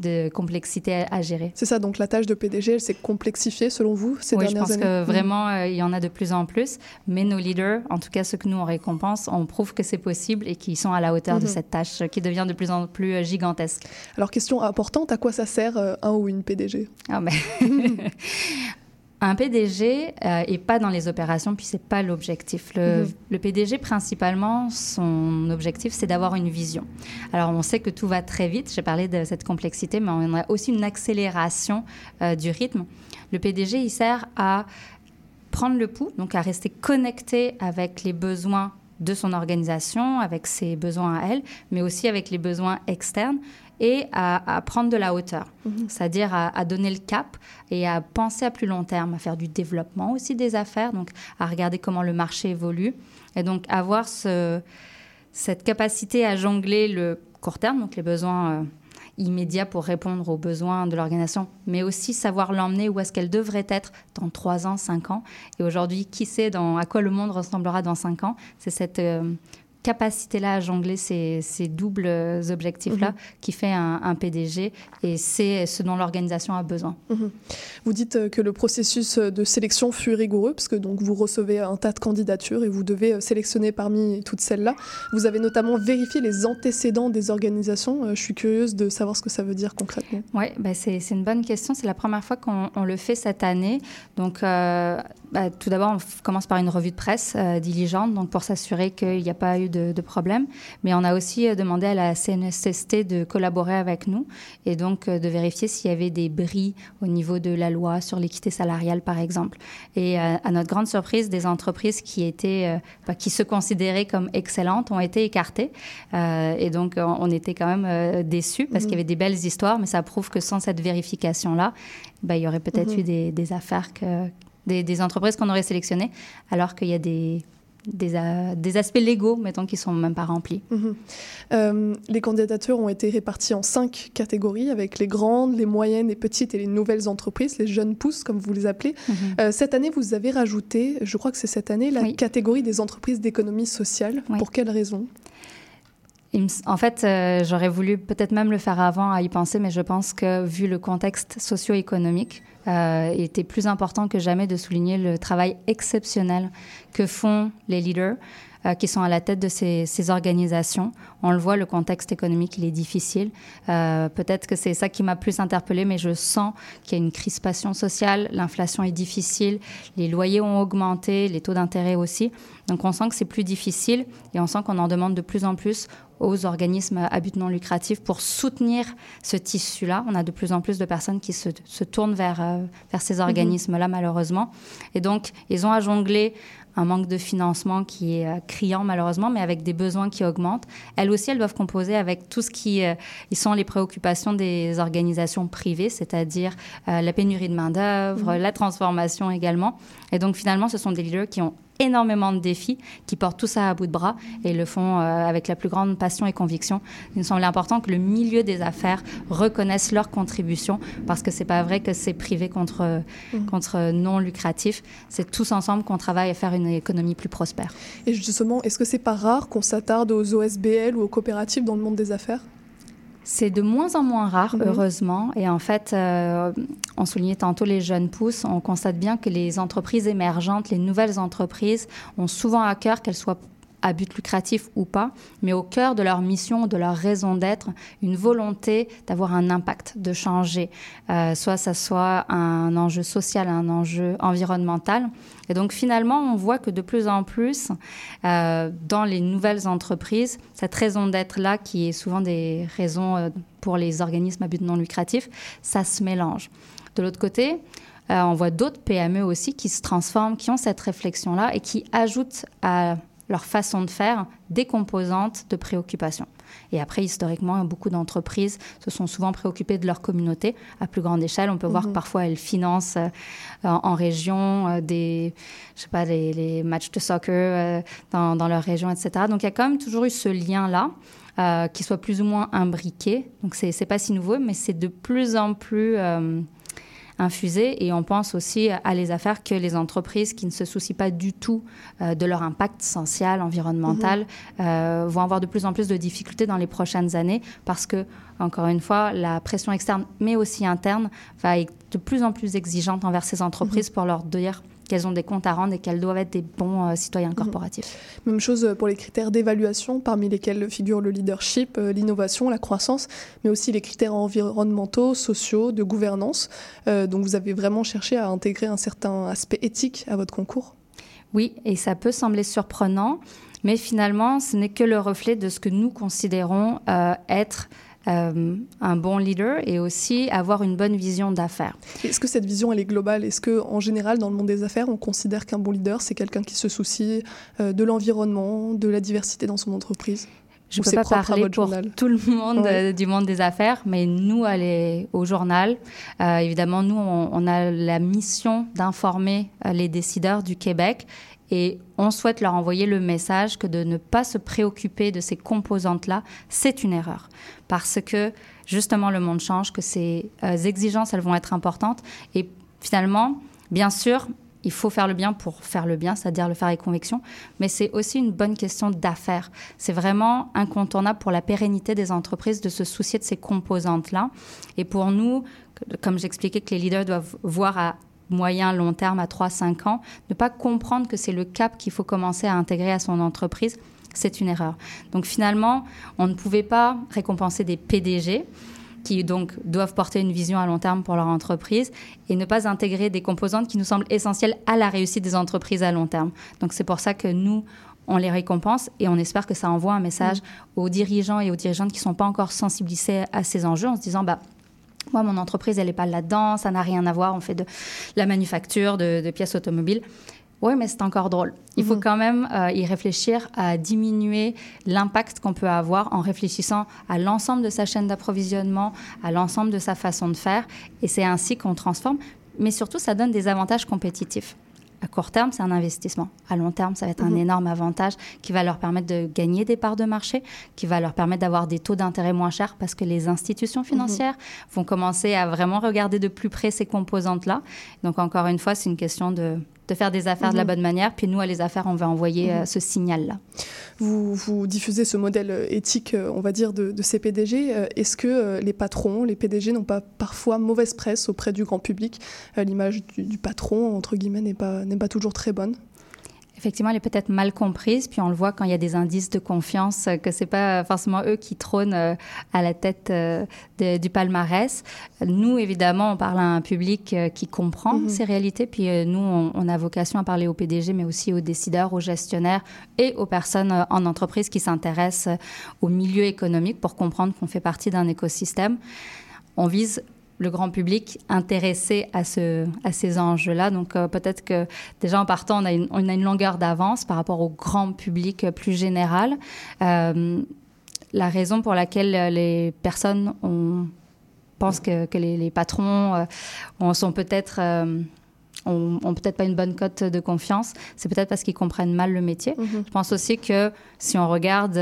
de complexité à, gérer. C'est ça, donc la tâche de PDG, elle s'est complexifiée selon vous ces oui, je dernières pense années que? Mhm. vraiment, euh, il y en a de plus en plus. Mais nos leaders, en tout cas ceux que nous on récompense, on prouve que c'est possible et qu'ils sont à la hauteur de Mhm. cette tâche qui devient de plus en plus euh, gigantesque. Alors, question importante, à quoi ça sert euh, un ou une PDG Ah, mais [LAUGHS] [LAUGHS] Un PDG euh, est pas dans les opérations, puis c'est pas l'objectif. Le, Mhm. le PDG, principalement, son objectif, c'est d'avoir une vision. Alors, on sait que tout va très vite. J'ai parlé de cette complexité, mais on a aussi une accélération euh, du rythme. Le PDG, il sert à prendre le pouls, donc à rester connecté avec les besoins de son organisation, avec ses besoins à elle, mais aussi avec les besoins externes et à, à prendre de la hauteur, Mhm. c'est-à-dire à, à donner le cap et à penser à plus long terme, à faire du développement aussi des affaires, donc à regarder comment le marché évolue et donc avoir ce, cette capacité à jongler le court terme, donc les besoins immédiats pour répondre aux besoins de l'organisation, mais aussi savoir l'emmener où est-ce qu'elle devrait être dans 3 ans, 5 ans. Et aujourd'hui, qui sait dans, à quoi le monde ressemblera dans 5 ans? C'est cette capacité-là à jongler ces, doubles objectifs-là mhm. qui fait un, PDG et c'est ce dont l'organisation a besoin. Mhm. Vous dites euh, que le processus de sélection fut rigoureux parce que donc vous recevez un tas de candidatures et vous devez euh, sélectionner parmi toutes celles-là. Vous avez notamment vérifié les antécédents des organisations. Euh, je suis curieuse de savoir ce que ça veut dire concrètement. Oui, bah c'est une bonne question. C'est la première fois qu'on le fait cette année. Donc, bah, tout d'abord, on commence par une revue de presse diligente donc pour s'assurer qu'il n'y a pas eu de, problèmes. Mais on a aussi euh, demandé à la CNSST de collaborer avec nous et donc euh, de vérifier s'il y avait des bris au niveau de la loi sur l'équité salariale, par exemple. Et euh, à notre grande surprise, des entreprises qui étaient, qui se considéraient comme excellentes ont été écartées. et donc, on était quand même déçus parce qu'il y avait des belles histoires, mais ça prouve que sans cette vérification-là, bah, il y aurait peut-être mhm. eu des, affaires que, des, des entreprises qu'on aurait sélectionnées, alors qu'il y a des des, des, aspects légaux, mettons, qui sont même pas remplis. Mhm. Euh, les candidatures ont été réparties en cinq catégories, avec les grandes, les moyennes, les petites et les nouvelles entreprises, les jeunes pousses, comme vous les appelez. Mhm. Euh, cette année, vous avez rajouté, je crois que c'est cette année, la catégorie des entreprises d'économie sociale. Pour quelle raison? En fait, euh, j'aurais voulu peut-être même le faire avant à y penser, mais je pense que vu le contexte socio-économique, euh, il était plus important que jamais de souligner le travail exceptionnel que font les leaders euh, qui sont à la tête de ces, organisations. On le voit, le contexte économique, il est difficile. Euh, peut-être que c'est ça qui m'a plus interpellée, mais je sens qu'il y a une crispation sociale, l'inflation est difficile, les loyers ont augmenté, les taux d'intérêt aussi. Donc on sent que c'est plus difficile et on sent qu'on en demande de plus en plus aux organismes à but non lucratif pour soutenir ce tissu-là. On a de plus en plus de personnes qui se, tournent vers, euh, vers ces mhm. organismes-là, malheureusement. Et donc, ils ont à jongler un manque de financement qui est euh, criant malheureusement, mais avec des besoins qui augmentent. Elles aussi, elles doivent composer avec tout ce qui euh, sont les préoccupations des organisations privées, c'est-à-dire euh, la pénurie de main-d'œuvre, mmh. la transformation également. Et donc finalement, ce sont des leaders qui ont énormément de défis, qui portent tout ça à bout de bras et le font euh, avec la plus grande passion et conviction. Il me semble important que le milieu des affaires reconnaisse leur contribution parce que c'est pas vrai que c'est privé contre, mmh. contre non lucratif. C'est tous ensemble qu'on travaille à faire une économie plus prospère. Et justement, est-ce que c'est pas rare qu'on s'attarde aux OSBL ou aux coopératives dans le monde des affaires? C'est de moins en moins rare, mhm. heureusement. Et en fait, euh, on soulignait tantôt les jeunes pousses. On constate bien que les entreprises émergentes, les nouvelles entreprises, ont souvent à cœur qu'elles soient à but lucratif ou pas, mais au cœur de leur mission, de leur raison d'être, une volonté d'avoir un impact, de changer, euh, soit ça soit un enjeu social, un enjeu environnemental. Et donc finalement, on voit que de plus en plus, euh, dans les nouvelles entreprises, cette raison d'être-là, qui est souvent des raisons euh, pour les organismes à but non lucratif, ça se mélange. De l'autre côté, on voit d'autres PME aussi qui se transforment, qui ont cette réflexion-là et qui ajoutent à leur façon de faire des composantes de préoccupation. Et après, historiquement, beaucoup d'entreprises se sont souvent préoccupées de leur communauté à plus grande échelle. On peut voir que mhm. parfois elles financent euh, en, région euh, des, je sais pas, les, matchs de soccer euh, dans, dans, leur région, etc. Donc il y a quand même toujours eu ce lien-là. qui soit plus ou moins imbriqué. Donc, c'est n'est pas si nouveau, mais c'est de plus en plus infusé. Et on pense aussi à les affaires que les entreprises qui ne se soucient pas du tout euh, de leur impact social, environnemental, mhm. euh, vont avoir de plus en plus de difficultés dans les prochaines années parce que, encore une fois, la pression externe, mais aussi interne, va être de plus en plus exigeante envers ces entreprises mhm. pour leur dire qu'elles ont des comptes à rendre et qu'elles doivent être des bons euh, citoyens corporatifs. Même chose pour les critères d'évaluation, parmi lesquels figurent le leadership, euh, l'innovation, la croissance, mais aussi les critères environnementaux, sociaux, de gouvernance. Euh, donc vous avez vraiment cherché à intégrer un certain aspect éthique à votre concours Oui, et ça peut sembler surprenant, mais finalement, ce n'est que le reflet de ce que nous considérons être euh, un bon leader et aussi avoir une bonne vision d'affaires. Est-ce que cette vision, elle est globale? Est-ce qu'en général, dans le monde des affaires, on considère qu'un bon leader, c'est quelqu'un qui se soucie euh, de l'environnement, de la diversité dans son entreprise? Je Ou peux pas parler pour journal? tout le monde Ouais. euh, du monde des affaires, mais nous, aller au journal, euh, évidemment, nous, on, on a la mission d'informer euh, les décideurs du Québec et on souhaite leur envoyer le message que de ne pas se préoccuper de ces composantes-là, c'est une erreur. Parce que, justement, le monde change, que ces euh, exigences, elles vont être importantes. Et finalement, bien sûr, il faut faire le bien pour faire le bien, c'est-à-dire le faire avec conviction, mais c'est aussi une bonne question d'affaires. C'est vraiment incontournable pour la pérennité des entreprises de se soucier de ces composantes-là. Et pour nous, comme j'expliquais que les leaders doivent voir à moyen, long terme, à 3-5 ans, ne pas comprendre que c'est le cap qu'il faut commencer à intégrer à son entreprise, c'est une erreur. Donc finalement, on ne pouvait pas récompenser des PDG qui donc doivent porter une vision à long terme pour leur entreprise et ne pas intégrer des composantes qui nous semblent essentielles à la réussite des entreprises à long terme. Donc c'est pour ça que nous, on les récompense et on espère que ça envoie un message aux dirigeants et aux dirigeantes qui ne sont pas encore sensibilisés à ces enjeux en se disant, bah, moi, mon entreprise, elle n'est pas là-dedans, ça n'a rien à voir, on fait de la manufacture, de, de pièces automobiles. Oui, mais c'est encore drôle. Il faut quand même euh, y réfléchir à diminuer l'impact qu'on peut avoir en réfléchissant à l'ensemble de sa chaîne d'approvisionnement, à l'ensemble de sa façon de faire. Et c'est ainsi qu'on transforme. Mais surtout, ça donne des avantages compétitifs. À court terme, c'est un investissement. À long terme, ça va être un Mhm. énorme avantage qui va leur permettre de gagner des parts de marché, qui va leur permettre d'avoir des taux d'intérêt moins chers parce que les institutions financières vont commencer à vraiment regarder de plus près ces composantes-là. Donc, encore une fois, c'est une question de, de faire des affaires de la Mhm. bonne manière. Puis nous, à les affaires, on va envoyer euh, Mhm. ce signal-là. Vous, vous diffusez ce modèle euh, éthique, euh, on va dire, de, de ces PDG. Euh, Est-ce que euh, les patrons, les PDG n'ont pas parfois mauvaise presse auprès du grand public? Euh, L'image du, du patron, entre guillemets, n'est pas, n'est pas toujours très bonne. Effectivement, elle est peut-être mal comprise, puis on le voit quand il y a des indices de confiance, euh, que c'est pas forcément eux qui trônent euh, à la tête euh, de- du palmarès. Nous, évidemment, on parle à un public qui comprend Mhm. ces réalités, puis nous, on, on a vocation à parler aux PDG, mais aussi aux décideurs, aux gestionnaires et aux personnes en entreprise qui s'intéressent au milieu économique pour comprendre qu'on fait partie d'un écosystème. On vise le grand public intéressé à, ce, à ces enjeux-là. Donc euh, peut-être que déjà en partant, on a une, on a une longueur d'avance par rapport au grand public plus général. Euh, la raison pour laquelle les personnes ont, pensent que, que les, les patrons euh, sont peut-être... euh, ont, ont peut-être pas une bonne cote de confiance, c'est peut-être parce qu'ils comprennent mal le métier. Mhm. Je pense aussi que si on regarde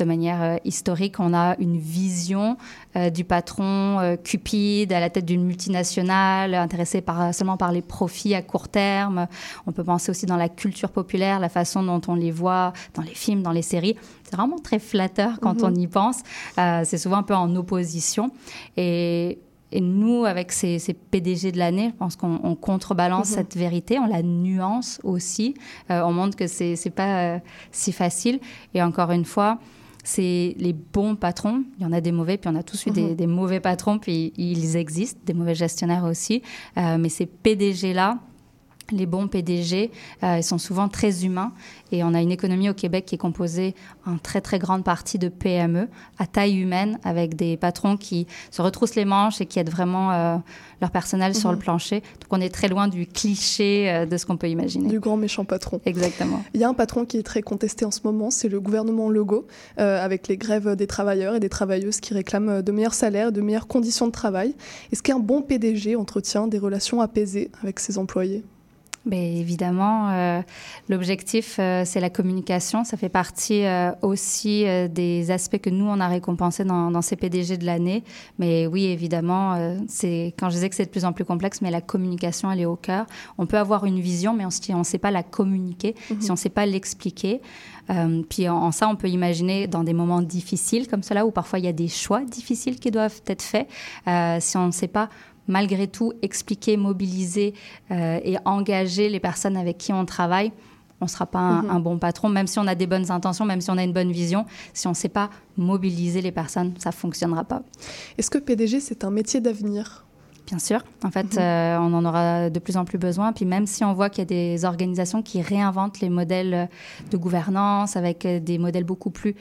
de manière euh, historique, on a une vision euh, du patron euh, cupide à la tête d'une multinationale, intéressé par, seulement par les profits à court terme. On peut penser aussi dans la culture populaire, la façon dont on les voit dans les films, dans les séries. C'est vraiment très flatteur quand Mhm. on y pense. C'est souvent un peu en opposition. Et et nous, avec ces, ces PDG de l'année, je pense qu'on on contrebalance Mhm. cette vérité, on la nuance aussi. Euh, on montre que c'est pas euh, si facile. Et encore une fois, c'est les bons patrons. Il y en a des mauvais, puis on a tous eu des, Mhm. des mauvais patrons, puis ils existent, des mauvais gestionnaires aussi. Euh, mais ces PDG-là, les bons PDG, euh, ils sont souvent très humains et on a une économie au Québec qui est composée en très très grande partie de PME à taille humaine avec des patrons qui se retroussent les manches et qui aident vraiment euh, leur personnel sur Mhm. le plancher. Donc on est très loin du cliché euh, de ce qu'on peut imaginer. Du grand méchant patron. Exactement. Il y a un patron qui est très contesté en ce moment, c'est le gouvernement Legault, avec les grèves des travailleurs et des travailleuses qui réclament de meilleurs salaires, de meilleures conditions de travail. Est-ce qu'un bon PDG entretient des relations apaisées avec ses employés? Ben, évidemment, euh, l'objectif, euh, c'est la communication. Ça fait partie euh, aussi euh, des aspects que nous, on a récompensés dans, dans ces PDG de l'année. Mais oui, évidemment, euh, c'est quand je disais que c'est de plus en plus complexe, mais la communication, elle est au cœur. On peut avoir une vision, mais on, si on ne sait pas la communiquer, Mhm. si on ne sait pas l'expliquer, euh, puis en, en ça, on peut imaginer dans des moments difficiles comme cela, où parfois il y a des choix difficiles qui doivent être faits, euh, si on ne sait pas malgré tout expliquer, mobiliser euh, et engager les personnes avec qui on travaille, on ne sera pas un, Mhm. un bon patron, même si on a des bonnes intentions, même si on a une bonne vision. Si on ne sait pas mobiliser les personnes, ça ne fonctionnera pas. Est-ce que PDG, c'est un métier d'avenir? Bien sûr. En fait, euh, on en aura de plus en plus besoin. Puis même si on voit qu'il y a des organisations qui réinventent les modèles euh, de gouvernance avec des modèles beaucoup plus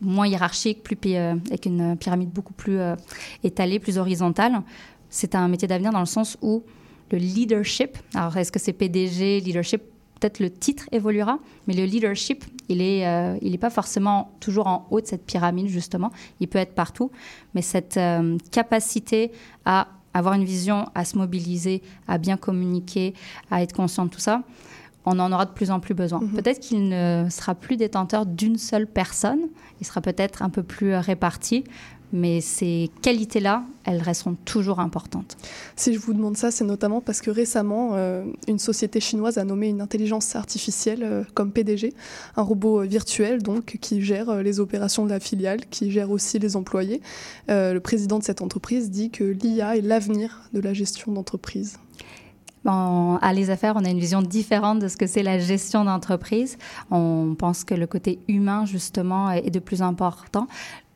moins hiérarchiques, plus euh, avec une pyramide beaucoup plus euh, étalée, plus horizontale, c'est un métier d'avenir dans le sens où le leadership, alors est-ce que c'est PDG, leadership peut-être le titre évoluera, mais le leadership, il n'est euh, pas forcément toujours en haut de cette pyramide, justement. Il peut être partout, mais cette euh, capacité à avoir une vision, à se mobiliser, à bien communiquer, à être conscient de tout ça, on en aura de plus en plus besoin. Mhm. Peut-être qu'il ne sera plus détenteur d'une seule personne, il sera peut-être un peu plus euh, réparti, mais ces qualités-là, elles resteront toujours importantes. Si je vous demande ça, c'est notamment parce que récemment, euh, une société chinoise a nommé une intelligence artificielle euh, comme PDG, un robot euh, virtuel donc qui gère euh, les opérations de la filiale, qui gère aussi les employés. Le président de cette entreprise dit que l'IA est l'avenir de la gestion d'entreprise. En- à les affaires, on a une vision différente de ce que c'est la gestion d'entreprise. On pense que le côté humain, justement, est de plus important.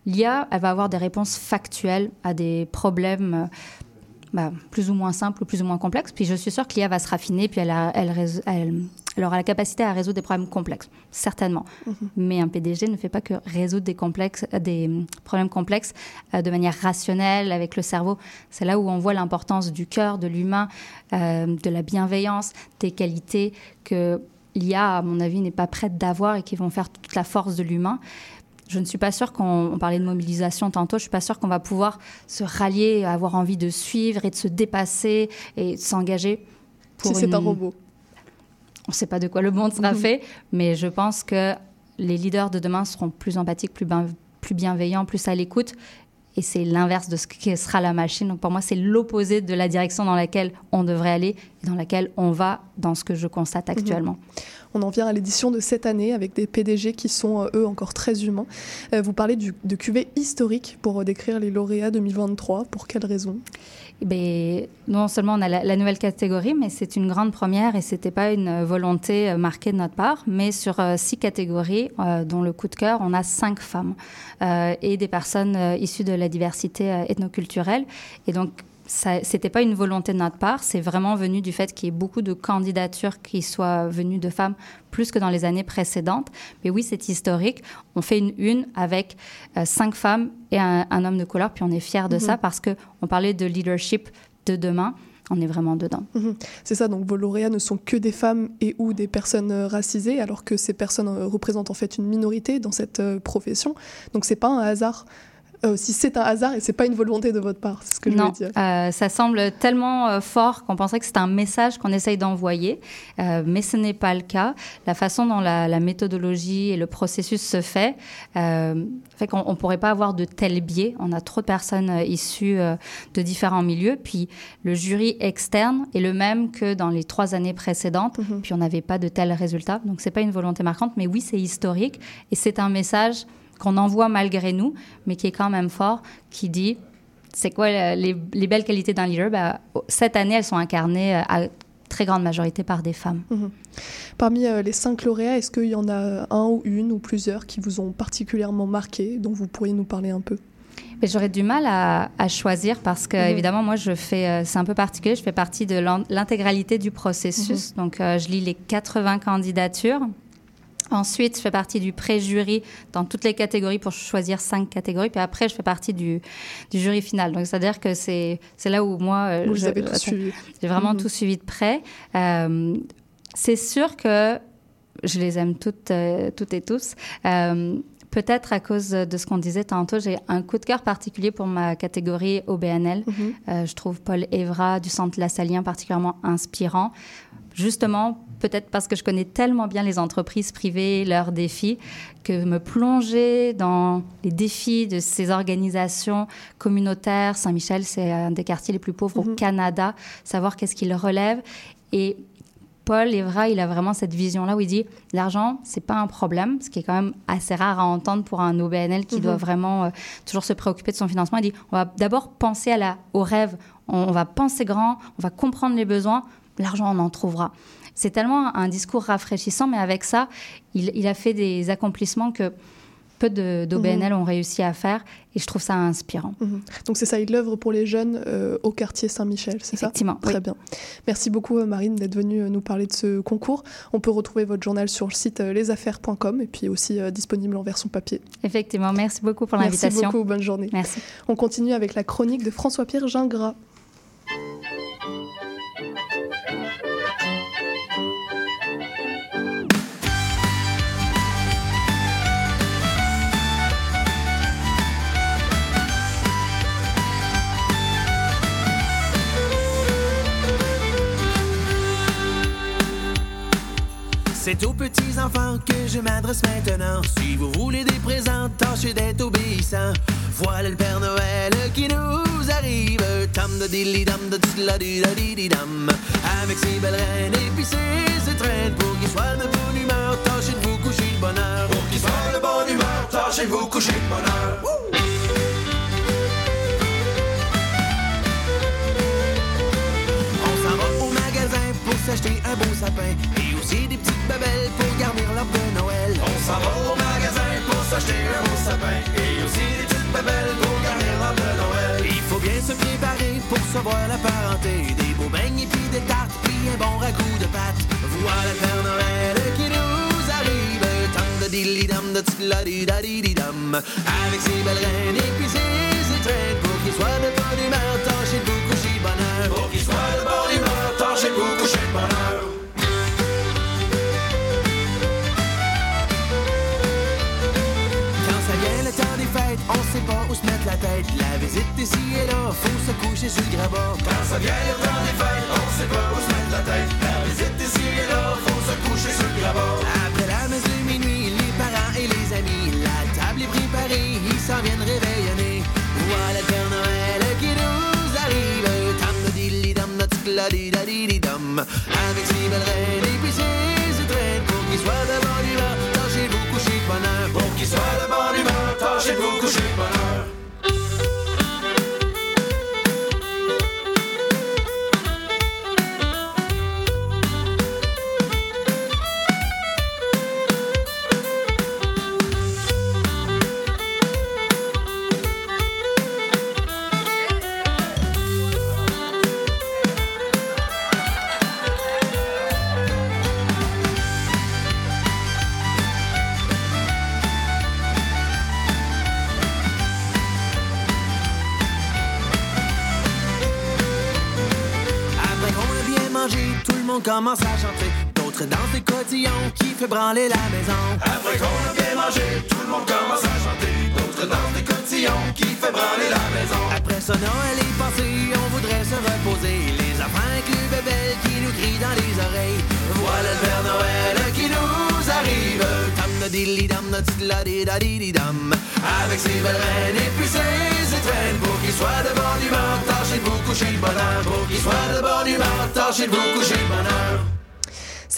L'IA, elle va avoir des réponses factuelles à des problèmes euh, bah, plus ou moins simples ou plus ou moins complexes. Puis je suis sûre que l'IA va se raffiner, puis elle, a- elle, elle- elle aura la capacité à résoudre des problèmes complexes, certainement. Mais un PDG ne fait pas que résoudre des, complexes, euh, des problèmes complexes euh, de manière rationnelle avec le cerveau. C'est là où on voit l'importance du cœur, de l'humain, euh, de la bienveillance, des qualités que l'IA, à mon avis, n'est pas prête d'avoir et qui vont faire toute la force de l'humain. Je ne suis pas sûre qu'on on parlait de mobilisation tantôt, je suis pas sûre qu'on va pouvoir se rallier, avoir envie de suivre et de se dépasser et de s'engager. Si c'est un robot. On ne sait pas de quoi le monde sera Mhm. fait, mais je pense que les leaders de demain seront plus empathiques, plus, plus bienveillants, plus à l'écoute. Et c'est l'inverse de ce que sera la machine. Donc pour moi, c'est l'opposé de la direction dans laquelle on devrait aller et dans laquelle on va dans ce que je constate actuellement. On en vient à l'édition de cette année avec des PDG qui sont, euh, eux, encore très humains. Euh, vous parlez du- de cuvée historique pour euh, décrire les lauréats 2023. Pour quelles raisons? Eh ben, non seulement on a la, la nouvelle catégorie, mais c'est une grande première et c'était pas une volonté marquée de notre part. Mais sur euh, six catégories, euh, dont le coup de cœur, on a cinq femmes euh, et des personnes issues de la diversité euh, ethnoculturelle. Et donc c'était pas une volonté de notre part, c'est vraiment venu du fait qu'il y ait beaucoup de candidatures qui soient venues de femmes plus que dans les années précédentes. Mais oui, c'est historique. On fait une une avec euh, cinq femmes et un, un homme de couleur, puis on est fiers de Mhm. ça parce que on parlait de leadership de demain. On est vraiment dedans. Mhm. C'est ça, donc vos lauréats ne sont que des femmes et ou des personnes euh, racisées, alors que ces personnes représentent en fait une minorité dans cette profession. Donc c'est pas un hasard. Euh, si c'est un hasard et c'est pas une volonté de votre part, c'est ce que je non, veux dire. euh, ça semble tellement euh, fort qu'on penserait que c'est un message qu'on essaye d'envoyer, mais ce n'est pas le cas. La façon dont la, la méthodologie et le processus se fait fait qu'on ne pourrait pas avoir de tels biais. On a trop de personnes issues de différents milieux, puis le jury externe est le même que dans les trois années précédentes, puis on n'avait pas de tels résultats. Donc c'est pas une volonté marquante, mais oui, c'est historique et c'est un message qu'on envoie malgré nous, mais qui est quand même fort, qui dit c'est quoi les, les belles qualités d'un leader? Bah, Cette année, elles sont incarnées euh, à très grande majorité par des femmes. Mhm. Parmi euh, les cinq lauréats, est-ce qu'il y en a un ou une ou plusieurs qui vous ont particulièrement marqué, dont vous pourriez nous parler un peu? Mais j'aurais du mal à, à choisir parce que, Mhm. évidemment, moi, je fais, euh, c'est un peu particulier, je fais partie de l'in- l'intégralité du processus. Donc, euh, je lis les 80 candidatures. Ensuite, je fais partie du pré-jury dans toutes les catégories pour choisir cinq catégories. Puis après, je fais partie du, du jury final. Donc, c'est-à-dire que c'est là où moi, euh. J'ai vraiment Mhm. tout suivi de près. Euh, c'est sûr que je les aime toutes, euh, toutes et tous. Euh, Peut-être à cause de ce qu'on disait tantôt, j'ai un coup de cœur particulier pour ma catégorie OBNL. Mhm. Euh, je trouve Paul Evra du Centre Lassalien particulièrement inspirant. Justement, peut-être parce que je connais tellement bien les entreprises privées, leurs défis, que me plonger dans les défis de ces organisations communautaires, Saint-Michel, c'est un des quartiers les plus pauvres au Canada, savoir qu'est-ce qu'ils relèvent. Et Paul Evra, il a vraiment cette vision-là où il dit l'argent, c'est pas un problème, ce qui est quand même assez rare à entendre pour un OBNL qui Mhm. doit vraiment euh, toujours se préoccuper de son financement. Il dit on va d'abord penser à la, au rêve, on, on va penser grand, on va comprendre les besoins, l'argent, on en trouvera. C'est tellement un discours rafraîchissant, mais avec ça, il, il a fait des accomplissements que peu d'OBNL ont réussi à faire, et je trouve ça inspirant. Mhm. Donc c'est ça, il œuvre pour les jeunes euh, au quartier Saint-Michel, c'est ça? Effectivement, Très oui. bien. Merci beaucoup euh, Marine d'être venue euh, nous parler de ce concours. On peut retrouver votre journal sur le site lesaffaires.com et puis aussi euh, disponible en version papier. Effectivement, merci beaucoup pour Merci l'invitation. beaucoup, bonne journée. Merci. On continue avec la chronique de François-Pierre Gingras. C'est aux petits enfants que je m'adresse maintenant. Si vous voulez des présents, tâchez d'être obéissants. Voilà le Père Noël qui nous arrive. Tam de dilly dam de la di dam. Avec ses belles reines et puis ses étrennes. Pour qu'il soit de bonne humeur, tâchez de vous coucher de bonheur. Pour qu'il soit de bonne humeur, tâchez de vous coucher de bonheur. S'acheter un beau sapin et aussi des petites babelles pour garnir l'arbre de Noël. On s'en va au magasin pour s'acheter un beau sapin et aussi des petites babelles pour garnir l'arbre de Noël. Il faut bien se préparer pour recevoir la parenté, des beaux beignes et puis des tartes puis un bon ragoût de pâtes. Voilà Père Noël qui nous arrive, tam de dilly dam de la di da di di dam, avec ses belles reines et puis ses étrennes pour qu'il soit de visite ici et là, faut se coucher sur le grabat. Quand ça vient le temps des fêtes, on sait pas où se mettre la tête. La visite ici et là, faut se coucher sur le grabat. Après la messe de minuit, les parents et les amis, la table est préparée, ils s'en viennent réveillonner. Voilà le Père Noël qui nous arrive. Tam de dilly dam de la di da di di dam. Avec ses belles commence à chanter. D'autres dansent des cotillons qui fait branler la maison. Après qu'on a bien mangé, tout le monde commence à chanter. D'autres dansent des cotillons qui fait branler la maison. Après ça, Noël est passé, on voudrait se reposer. Les enfants incluent bébelles qui nous crient dans les oreilles. Voilà le Père Noël qui nous arrive. Tam de dilly dam de la di da dam. Avec ses belles reines et puis ses étrennes. Pour qu'il soit de bonne humeur, tâchez de vous coucher le bonheur. Pour qu'il soit de bonne humeur, tâchez de vous coucher le bonheur.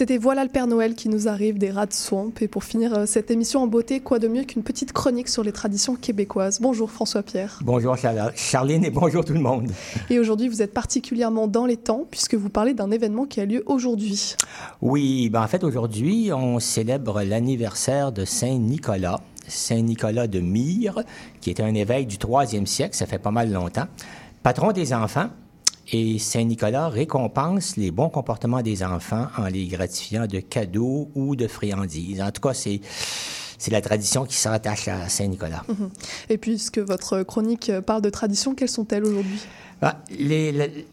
C'était Voilà le Père Noël qui nous arrive des rats de swamp. Et pour finir euh, cette émission en beauté, quoi de mieux qu'une petite chronique sur les traditions québécoises. Bonjour François Pierre. Bonjour Charline et bonjour tout le monde. Et aujourd'hui, vous êtes particulièrement dans les temps puisque vous parlez d'un événement qui a lieu aujourd'hui. Oui, ben en fait aujourd'hui, on célèbre l'anniversaire de Saint Nicolas, Saint Nicolas de Myre, qui était un évêque du 3e siècle, ça fait pas mal longtemps, patron des enfants. Et Saint Nicolas récompense les bons comportements des enfants en les gratifiant de cadeaux ou de friandises. En tout cas, c'est c'est la tradition qui s'attache à Saint Nicolas. Mhm. Et puisque votre chronique parle de traditions, quelles sont-elles aujourd'hui? Ah, les- les-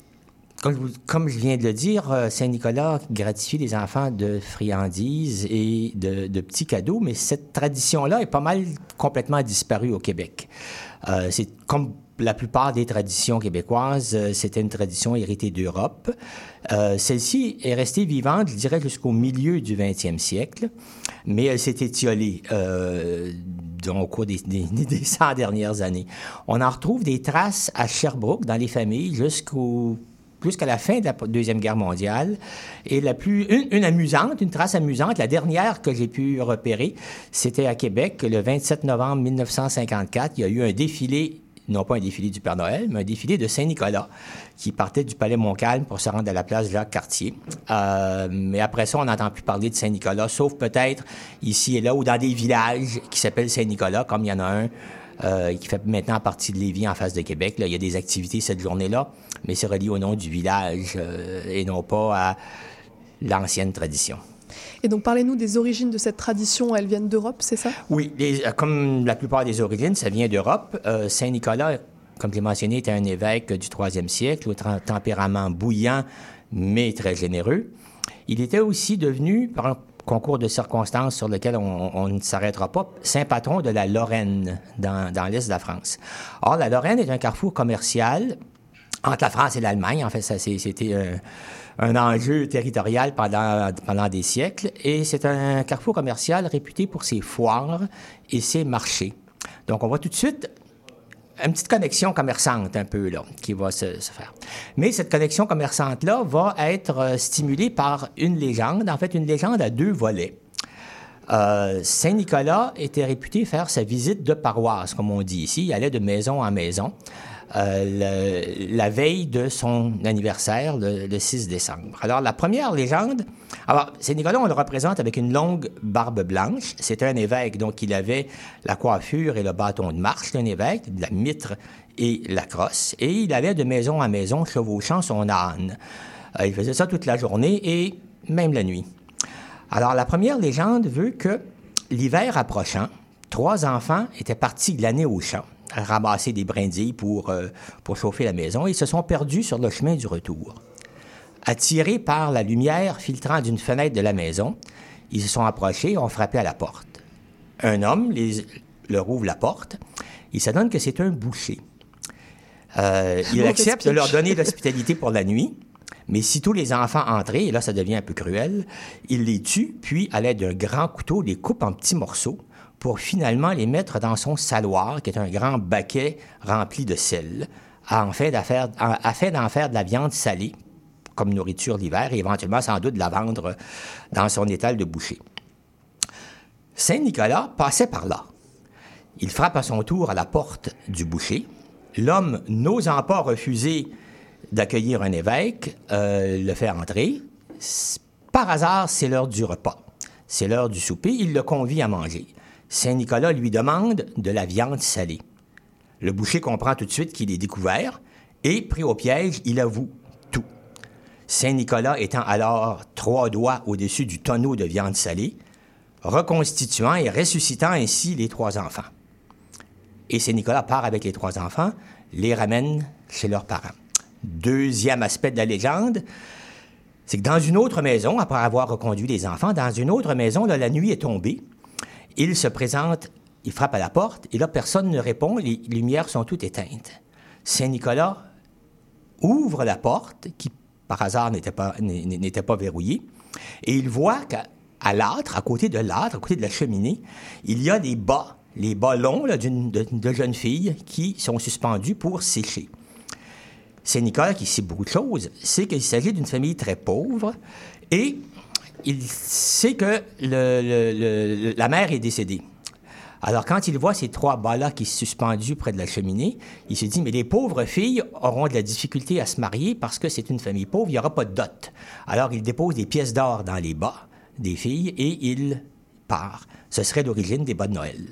comme, je vous- comme je viens de le dire, euh, Saint-Nicolas gratifie les enfants de friandises et de, de petits cadeaux, mais cette tradition-là est pas mal complètement disparue au Québec. Euh, c'est comme la plupart des traditions québécoises, euh, c'était une tradition héritée d'Europe. Euh, Celle-ci est restée vivante, je dirais, jusqu'au milieu du 20e siècle, mais elle s'est étiolée euh, dans- au cours des, des, [LAUGHS] des 100 dernières années. On en retrouve des traces à Sherbrooke, dans les familles, jusqu'au jusqu'à la fin de la Deuxième Guerre mondiale. Et la plus, une amusante, une trace amusante, la dernière que j'ai pu repérer, c'était à Québec, le 27 novembre 1954. Il y a eu un défilé, non pas un défilé du Père Noël, mais un défilé de Saint-Nicolas, qui partait du Palais Montcalm pour se rendre à la place Jacques-Cartier. Euh, mais après ça, on n'entend plus parler de Saint-Nicolas, sauf peut-être ici et là, ou dans des villages qui s'appellent Saint-Nicolas, comme il y en a un euh, qui fait maintenant partie de Lévis en face de Québec. Là, il y a des activités cette journée-là, mais c'est relié au nom du village euh, et non pas à l'ancienne tradition. Et donc parlez-nous des origines de cette tradition. Elles viennent d'Europe, c'est ça? Oui, euh, comme la plupart des origines, ça vient d'Europe. Euh, Saint-Nicolas, comme j'ai mentionné, était un évêque du 3e siècle, au tempérament bouillant, mais très généreux. Il était aussi devenu, par un concours de circonstances sur lequel on, ne s'arrêtera pas, saint patron de la Lorraine, dans, l'est de la France. Or, la Lorraine est un carrefour commercial entre la France et l'Allemagne. En fait, ça, c'était un, enjeu territorial pendant, pendant des siècles. Et c'est un carrefour commercial réputé pour ses foires et ses marchés. Donc, on voit tout de suite une petite connexion commerçante un peu là qui va se, faire. Mais cette connexion commerçante là va être euh, stimulée par une légende, en fait une légende à deux volets. Euh, Saint Nicolas était réputé faire sa visite de paroisse, comme on dit ici. Il allait de maison en maison. Euh, la veille de son anniversaire, le, 6 décembre. Alors, la première légende, alors, Saint-Nicolas, on le représente avec une longue barbe blanche. C'était un évêque, donc il avait la coiffure et le bâton de marche d'un évêque, la mitre et la crosse. Et il allait de maison à maison chevauchant son âne. Euh, il faisait ça toute la journée et même la nuit. Alors, la première légende veut que l'hiver approchant, trois enfants étaient partis glaner au champ ramasser des brindilles pour, euh, pour chauffer la maison et se sont perdus sur le chemin du retour. Attirés par la lumière filtrant d'une fenêtre de la maison, ils se sont approchés et ont frappé à la porte. Un homme les, leur ouvre la porte. Il s'adonne que c'est un boucher. Euh, [LAUGHS] il accepte de leur donner [LAUGHS] l'hospitalité pour la nuit, mais si tous les enfants entraient, et là ça devient un peu cruel, il les tue, puis à l'aide d'un grand couteau les coupe en petits morceaux pour finalement les mettre dans son saloir, qui est un grand baquet rempli de sel, afin d'en faire de la viande salée comme nourriture l'hiver et éventuellement sans doute de la vendre dans son étal de boucher. Saint Nicolas passait par là. Il frappe à son tour à la porte du boucher. L'homme, n'osant pas refuser d'accueillir un évêque, euh, le fait entrer. Par hasard, c'est l'heure du repas. C'est l'heure du souper. Il le convie à manger. Saint Nicolas lui demande de la viande salée. Le boucher comprend tout de suite qu'il est découvert et, pris au piège, il avoue tout. Saint Nicolas étant alors trois doigts au-dessus du tonneau de viande salée, reconstituant et ressuscitant ainsi les trois enfants. Et Saint Nicolas part avec les trois enfants, les ramène chez leurs parents. Deuxième aspect de la légende, c'est que dans une autre maison, après avoir reconduit les enfants, dans une autre maison, la nuit est tombée il se présente, il frappe à la porte, et là, personne ne répond, les lumières sont toutes éteintes. Saint-Nicolas ouvre la porte, qui par hasard n'était pas, n'était pas verrouillée, et il voit qu'à l'âtre, à côté de l'âtre, à côté de la cheminée, il y a des bas, les bas longs d'une, de, de jeunes filles qui sont suspendus pour sécher. Saint-Nicolas, qui sait beaucoup de choses, sait qu'il s'agit d'une famille très pauvre et il sait que la mère est décédée. Alors, quand il voit ces trois bas-là qui sont suspendus près de la cheminée, il se dit, mais les pauvres filles auront de la difficulté à se marier parce que c'est une famille pauvre, il n'y aura pas de dot. Alors, il dépose des pièces d'or dans les bas des filles et il part. Ce serait l'origine des bas de Noël.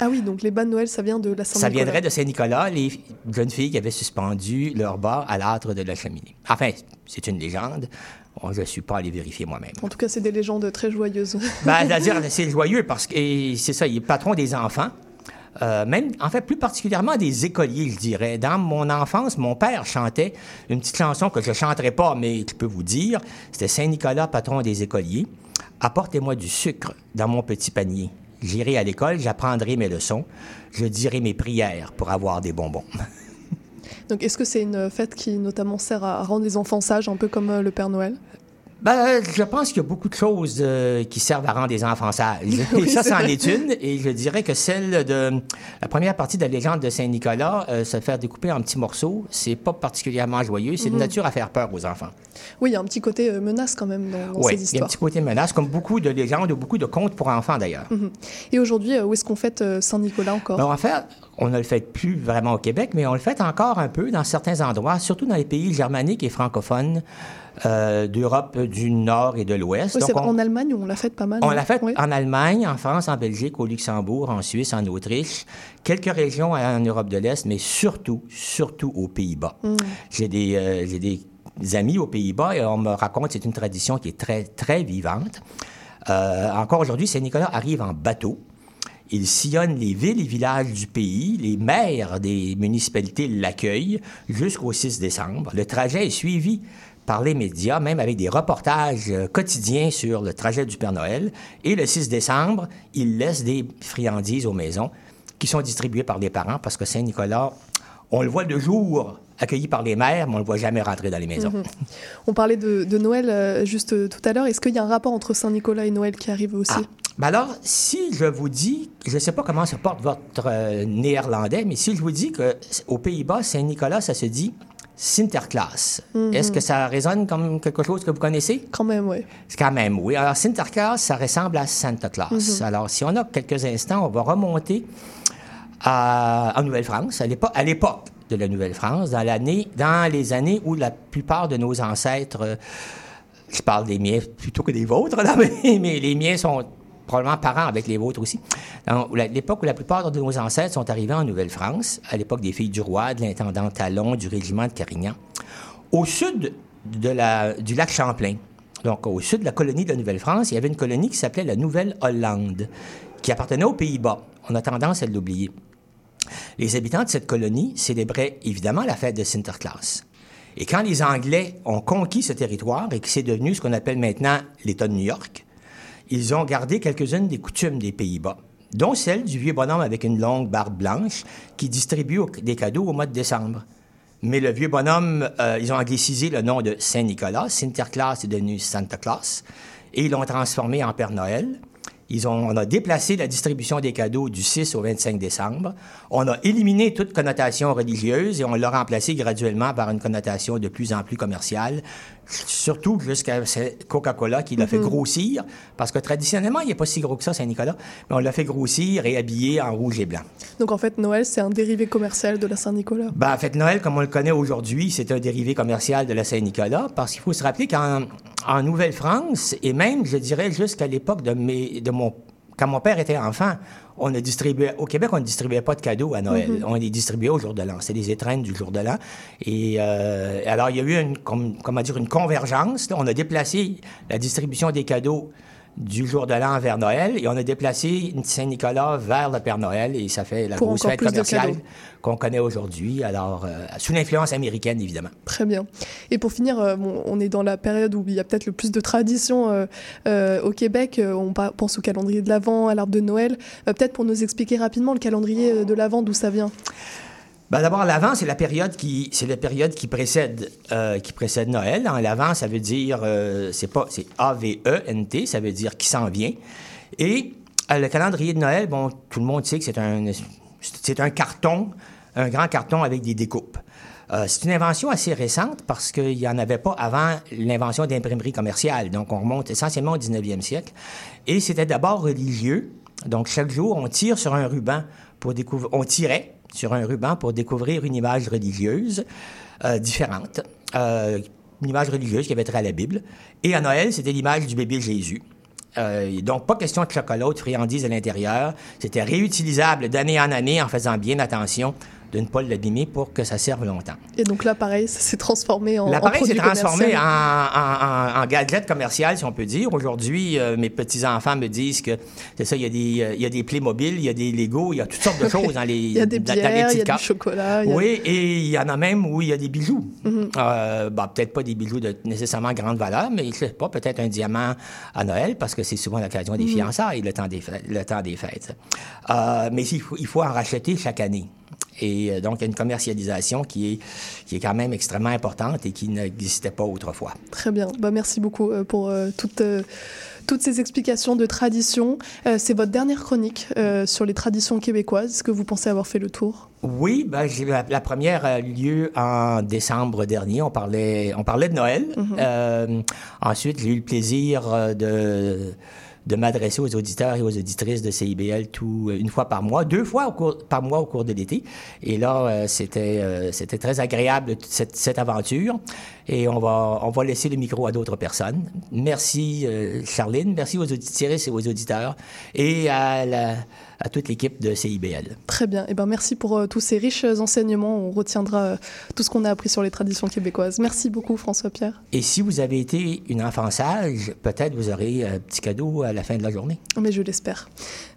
Ah oui, donc les bas de Noël, ça vient de la Saint-Nicolas. Ça viendrait de Saint-Nicolas, les jeunes filles qui avaient suspendu leurs bas à l'âtre de la cheminée. Enfin, c'est une légende. Oh, je ne suis pas allé vérifier moi-même. En tout cas, c'est des légendes très joyeuses. [LAUGHS] ben, c'est-à-dire, c'est joyeux parce que c'est ça, il est patron des enfants. Euh, même, en fait, plus particulièrement des écoliers, je dirais. Dans mon enfance, mon père chantait une petite chanson que je ne chanterai pas, mais je peux vous dire. C'était Saint-Nicolas, patron des écoliers. Apportez-moi du sucre dans mon petit panier. J'irai à l'école, j'apprendrai mes leçons, je dirai mes prières pour avoir des bonbons. [LAUGHS] Donc, est-ce que c'est une fête qui notamment sert à rendre les enfants sages, un peu comme euh, le Père Noël? Ben, je pense qu'il y a beaucoup de choses euh, qui servent à rendre les enfants sages. [LAUGHS] et ça, c'en est une. Et je dirais que celle de la première partie de la légende de Saint-Nicolas, euh, se faire découper en petits morceaux, c'est pas particulièrement joyeux. C'est de mhm. nature à faire peur aux enfants. Oui, il y a un petit côté menace quand même dans, ces histoires. Oui, il y a un petit côté menace, comme beaucoup de légendes ou beaucoup de contes pour enfants d'ailleurs. Mhm. Et aujourd'hui, où est-ce qu'on fête Saint-Nicolas encore? Ben, En fait, on ne le fait plus vraiment au Québec, mais on le fait encore un peu dans certains endroits, surtout dans les pays germaniques et francophones euh, d'Europe du Nord et de l'Ouest. Oui, en Allemagne, on l'a fait pas mal. On l'a fait en Allemagne, en France, en Belgique, au Luxembourg, en Suisse, en Autriche, quelques régions en Europe de l'Est, mais surtout, surtout aux Pays-Bas. Mm. J'ai des, euh, des amis aux Pays-Bas et on me raconte que c'est une tradition qui est très, très vivante. Euh, encore aujourd'hui, Saint-Nicolas arrive en bateau. Il sillonne les villes et villages du pays. Les maires des municipalités l'accueillent jusqu'au 6 décembre. Le trajet est suivi par les médias, même avec des reportages euh, quotidiens sur le trajet du Père Noël. Et le 6 décembre, il laisse des friandises aux maisons qui sont distribuées par les parents parce que Saint-Nicolas, on le voit de jour accueilli par les mères, mais on ne le voit jamais rentrer dans les maisons. Mhm. On parlait de, de Noël euh, juste euh, tout à l'heure. Est-ce qu'il y a un rapport entre Saint-Nicolas et Noël qui arrive aussi? Alors, si je vous dis, je ne sais pas comment se porte votre euh, néerlandais, mais si je vous dis que s- aux Pays-Bas, Saint-Nicolas, ça se dit Sinterklaas. Mhm. Est-ce que ça résonne comme quelque chose que vous connaissez? Quand même, oui. C'est quand même, oui. Alors, Sinterklaas, ça ressemble à Santa Claus. Mhm. Alors, si on a quelques instants, on va remonter à, en Nouvelle-France, à l'époque, à l'époque de la Nouvelle-France, dans, l'année, dans les années où la plupart de nos ancêtres, euh, je parle des miens plutôt que des vôtres, là, [LAUGHS] mais, mais les miens sont probablement parents avec les vôtres aussi. L'époque où la plupart de nos ancêtres sont arrivés en Nouvelle-France, à l'époque des filles du roi, de l'intendant Talon, du régiment de Carignan, au sud du lac Champlain, donc au sud de la colonie de la Nouvelle-France, il y avait une colonie qui s'appelait la Nouvelle-Hollande, qui appartenait aux Pays-Bas. On a tendance à l'oublier. Les habitants de cette colonie célébraient évidemment la fête de Sinterklaas. Et quand les Anglais ont conquis ce territoire et que c'est devenu ce qu'on appelle maintenant l'État de New York, ils ont gardé quelques-unes des coutumes des Pays-Bas, dont celle du vieux bonhomme avec une longue barbe blanche qui distribue des cadeaux au mois de décembre. Mais le vieux bonhomme, euh, ils ont anglicisé le nom de Saint-Nicolas. Sinterklaas est devenu Santa Claus. Et ils l'ont transformé en Père Noël. Ils ont, on a déplacé la distribution des cadeaux du 6 au 25 décembre. On a éliminé toute connotation religieuse et on l'a remplacé graduellement par une connotation de plus en plus commerciale, surtout jusqu'à Coca-Cola qui l'a fait Mhm. grossir, parce que traditionnellement, il n'est pas si gros que ça, Saint-Nicolas, mais on l'a fait grossir et habillé en rouge et blanc. Donc en fait, Noël, c'est un dérivé commercial de la Saint-Nicolas. Ben, en fait, Noël, comme on le connaît aujourd'hui, c'est un dérivé commercial de la Saint-Nicolas, parce qu'il faut se rappeler qu'en en Nouvelle-France, et même, je dirais, jusqu'à l'époque de, mes, de mon... Quand mon père était enfant, on ne distribuait... Au Québec, on ne distribuait pas de cadeaux à Noël. Mhm. On les distribuait au jour de l'an. C'est des étrennes du jour de l'an. Et euh, alors, il y a eu une, comme- comment dire, une convergence. là. On a déplacé la distribution des cadeaux du jour de l'an vers Noël et on a déplacé Saint-Nicolas vers le Père Noël et ça fait la Pour grosse fête commerciale qu'on connaît aujourd'hui, alors euh, sous l'influence américaine, évidemment. Très bien. Et pour finir, euh, bon, on est dans la période où il y a peut-être le plus de traditions euh, au Québec. On pense au calendrier de l'Avent, à l'arbre de Noël. Peut-être pour nous expliquer rapidement le calendrier de l'Avent, d'où ça vient? Ben, D'abord, l'Avent, c'est la période qui, c'est la période qui précède, euh, qui précède Noël. En l'Avent, ça veut dire, euh, c'est pas, c'est A-V-E-N-T, ça veut dire qui s'en vient. Et euh, le calendrier de Noël, bon, tout le monde sait que c'est un, c'est un carton, un grand carton avec des découpes. Euh, c'est une invention assez récente parce qu'il n'y en avait pas avant l'invention d'imprimerie commerciale. Donc, on remonte essentiellement au 19e siècle. Et c'était d'abord religieux. Donc, chaque jour, on tire sur un ruban pour découvrir... On tirait sur un ruban pour découvrir une image religieuse euh, différente. Euh, une image religieuse qui avait trait à la Bible. Et à Noël, c'était l'image du bébé Jésus. Euh, donc, pas question de chocolat ou de friandises à l'intérieur. C'était réutilisable d'année en année en faisant bien attention de ne pas l'abîmer pour que ça serve longtemps. Et donc là, pareil, ça s'est transformé en. L'appareil s'est transformé en, en, en- gadget commercial, si on peut dire. Aujourd'hui, euh, mes petits-enfants me disent que c'est ça, il y, a des, euh, il y a des Playmobil, il y a des Lego, il y a toutes sortes de [LAUGHS] choses dans les Il y a des dans- dans les bières, il y a petites du cartes. chocolat. il y a- Oui, et il y en a même où il y a des bijoux. Mhm. Euh, bah, peut-être pas des bijoux de nécessairement grande valeur, mais je sais pas, peut-être un diamant à Noël, parce que c'est souvent l'occasion des Mhm. fiançailles, le temps des fêtes. Le temps des fêtes. Euh, mais il faut, il faut en racheter chaque année. Et euh, donc, il y a une commercialisation qui est, qui est quand même extrêmement importante et qui n'existait pas autrefois. Très bien. Bah, merci beaucoup euh, pour euh, toutes, toutes ces explications de tradition. C'est votre dernière chronique sur les traditions québécoises. Est-ce que vous pensez avoir fait le tour? Oui, ben, la, première a eu lieu en décembre dernier. On parlait, on parlait de Noël. Mhm. Euh, ensuite, j'ai eu le plaisir de, de m'adresser aux auditeurs et aux auditrices de CIBL tout, euh, une fois par mois, deux fois au cours, par mois au cours de l'été. Et là, euh, c'était, euh, c'était très agréable cette, cette aventure. Et on va, on va laisser le micro à d'autres personnes. Merci, euh, Charline. Merci aux auditrices et aux auditeurs. Et à, la- à toute l'équipe de CIBL. Très bien. Et ben, merci pour euh, tous ces riches enseignements. On retiendra euh, tout ce qu'on a appris sur les traditions québécoises. Merci beaucoup, François-Pierre. Et si vous avez été une enfant sage, peut-être vous aurez un petit cadeau à la fin de la journée. Mais je l'espère.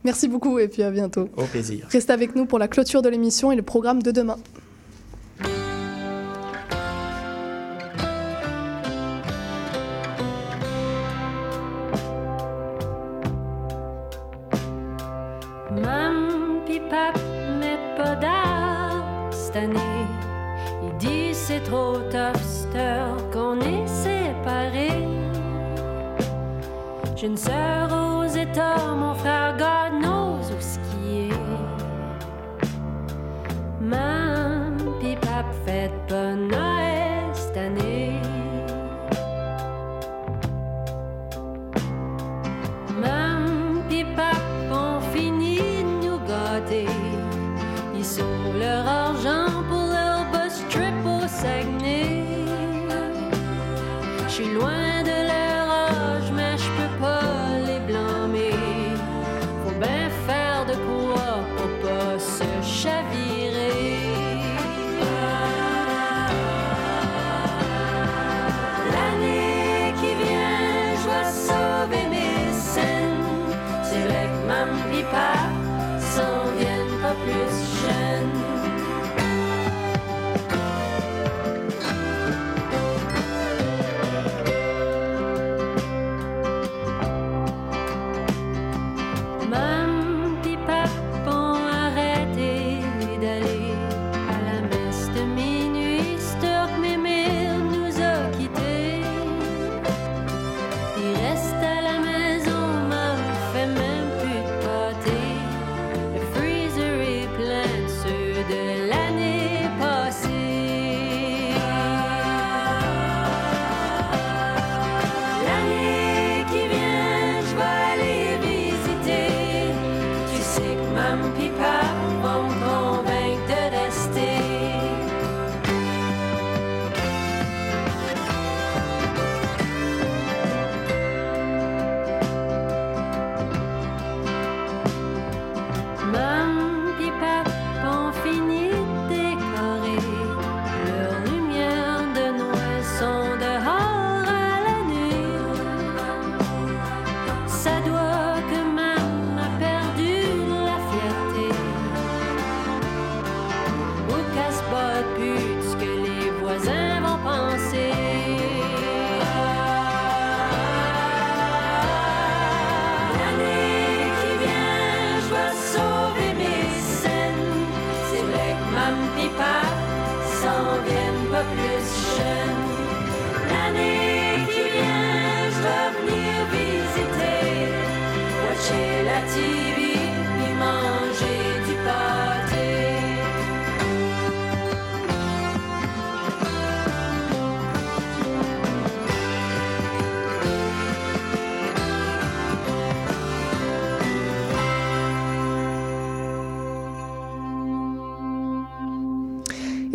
Merci beaucoup et puis à bientôt. Au plaisir. Restez avec nous pour la clôture de l'émission et le programme de demain. Mam pis pap mettent pas d'arbre cette année. Ils disent trop tough, qu'on est séparés. J'ai une sœur aux États, mon frère God knows où est. Mam pis pap, faites pas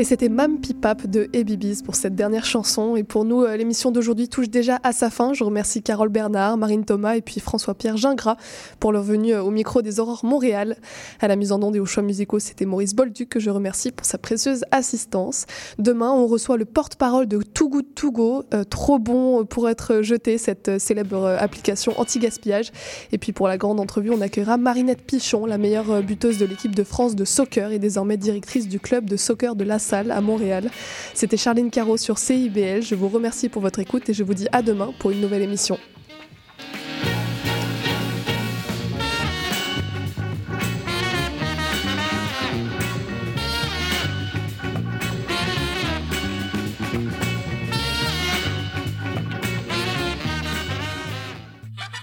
Et c'était Mam Pipap de Ebibis pour cette dernière chanson. Et pour nous, euh, l'émission d'aujourd'hui touche déjà à sa fin. Je remercie Carole Bernard, Marine Thomas et puis François-Pierre Gingras pour leur venue euh, au micro des Aurores Montréal. À la mise en onde et aux choix musicaux, c'était Maurice Bolduc que je remercie pour sa précieuse assistance. Demain, on reçoit le porte-parole de Too Good To Go, euh, trop bon pour être jeté, cette célèbre application anti-gaspillage. Et puis pour la grande entrevue, on accueillera Marinette Pichon, la meilleure buteuse de l'équipe de France de soccer et désormais directrice du club de soccer de La À Montréal. C'était Charline Caro sur CIBL. Je vous remercie pour votre écoute et je vous dis à demain pour une nouvelle émission.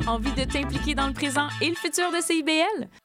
Envie de t'impliquer dans le présent et le futur de CIBL?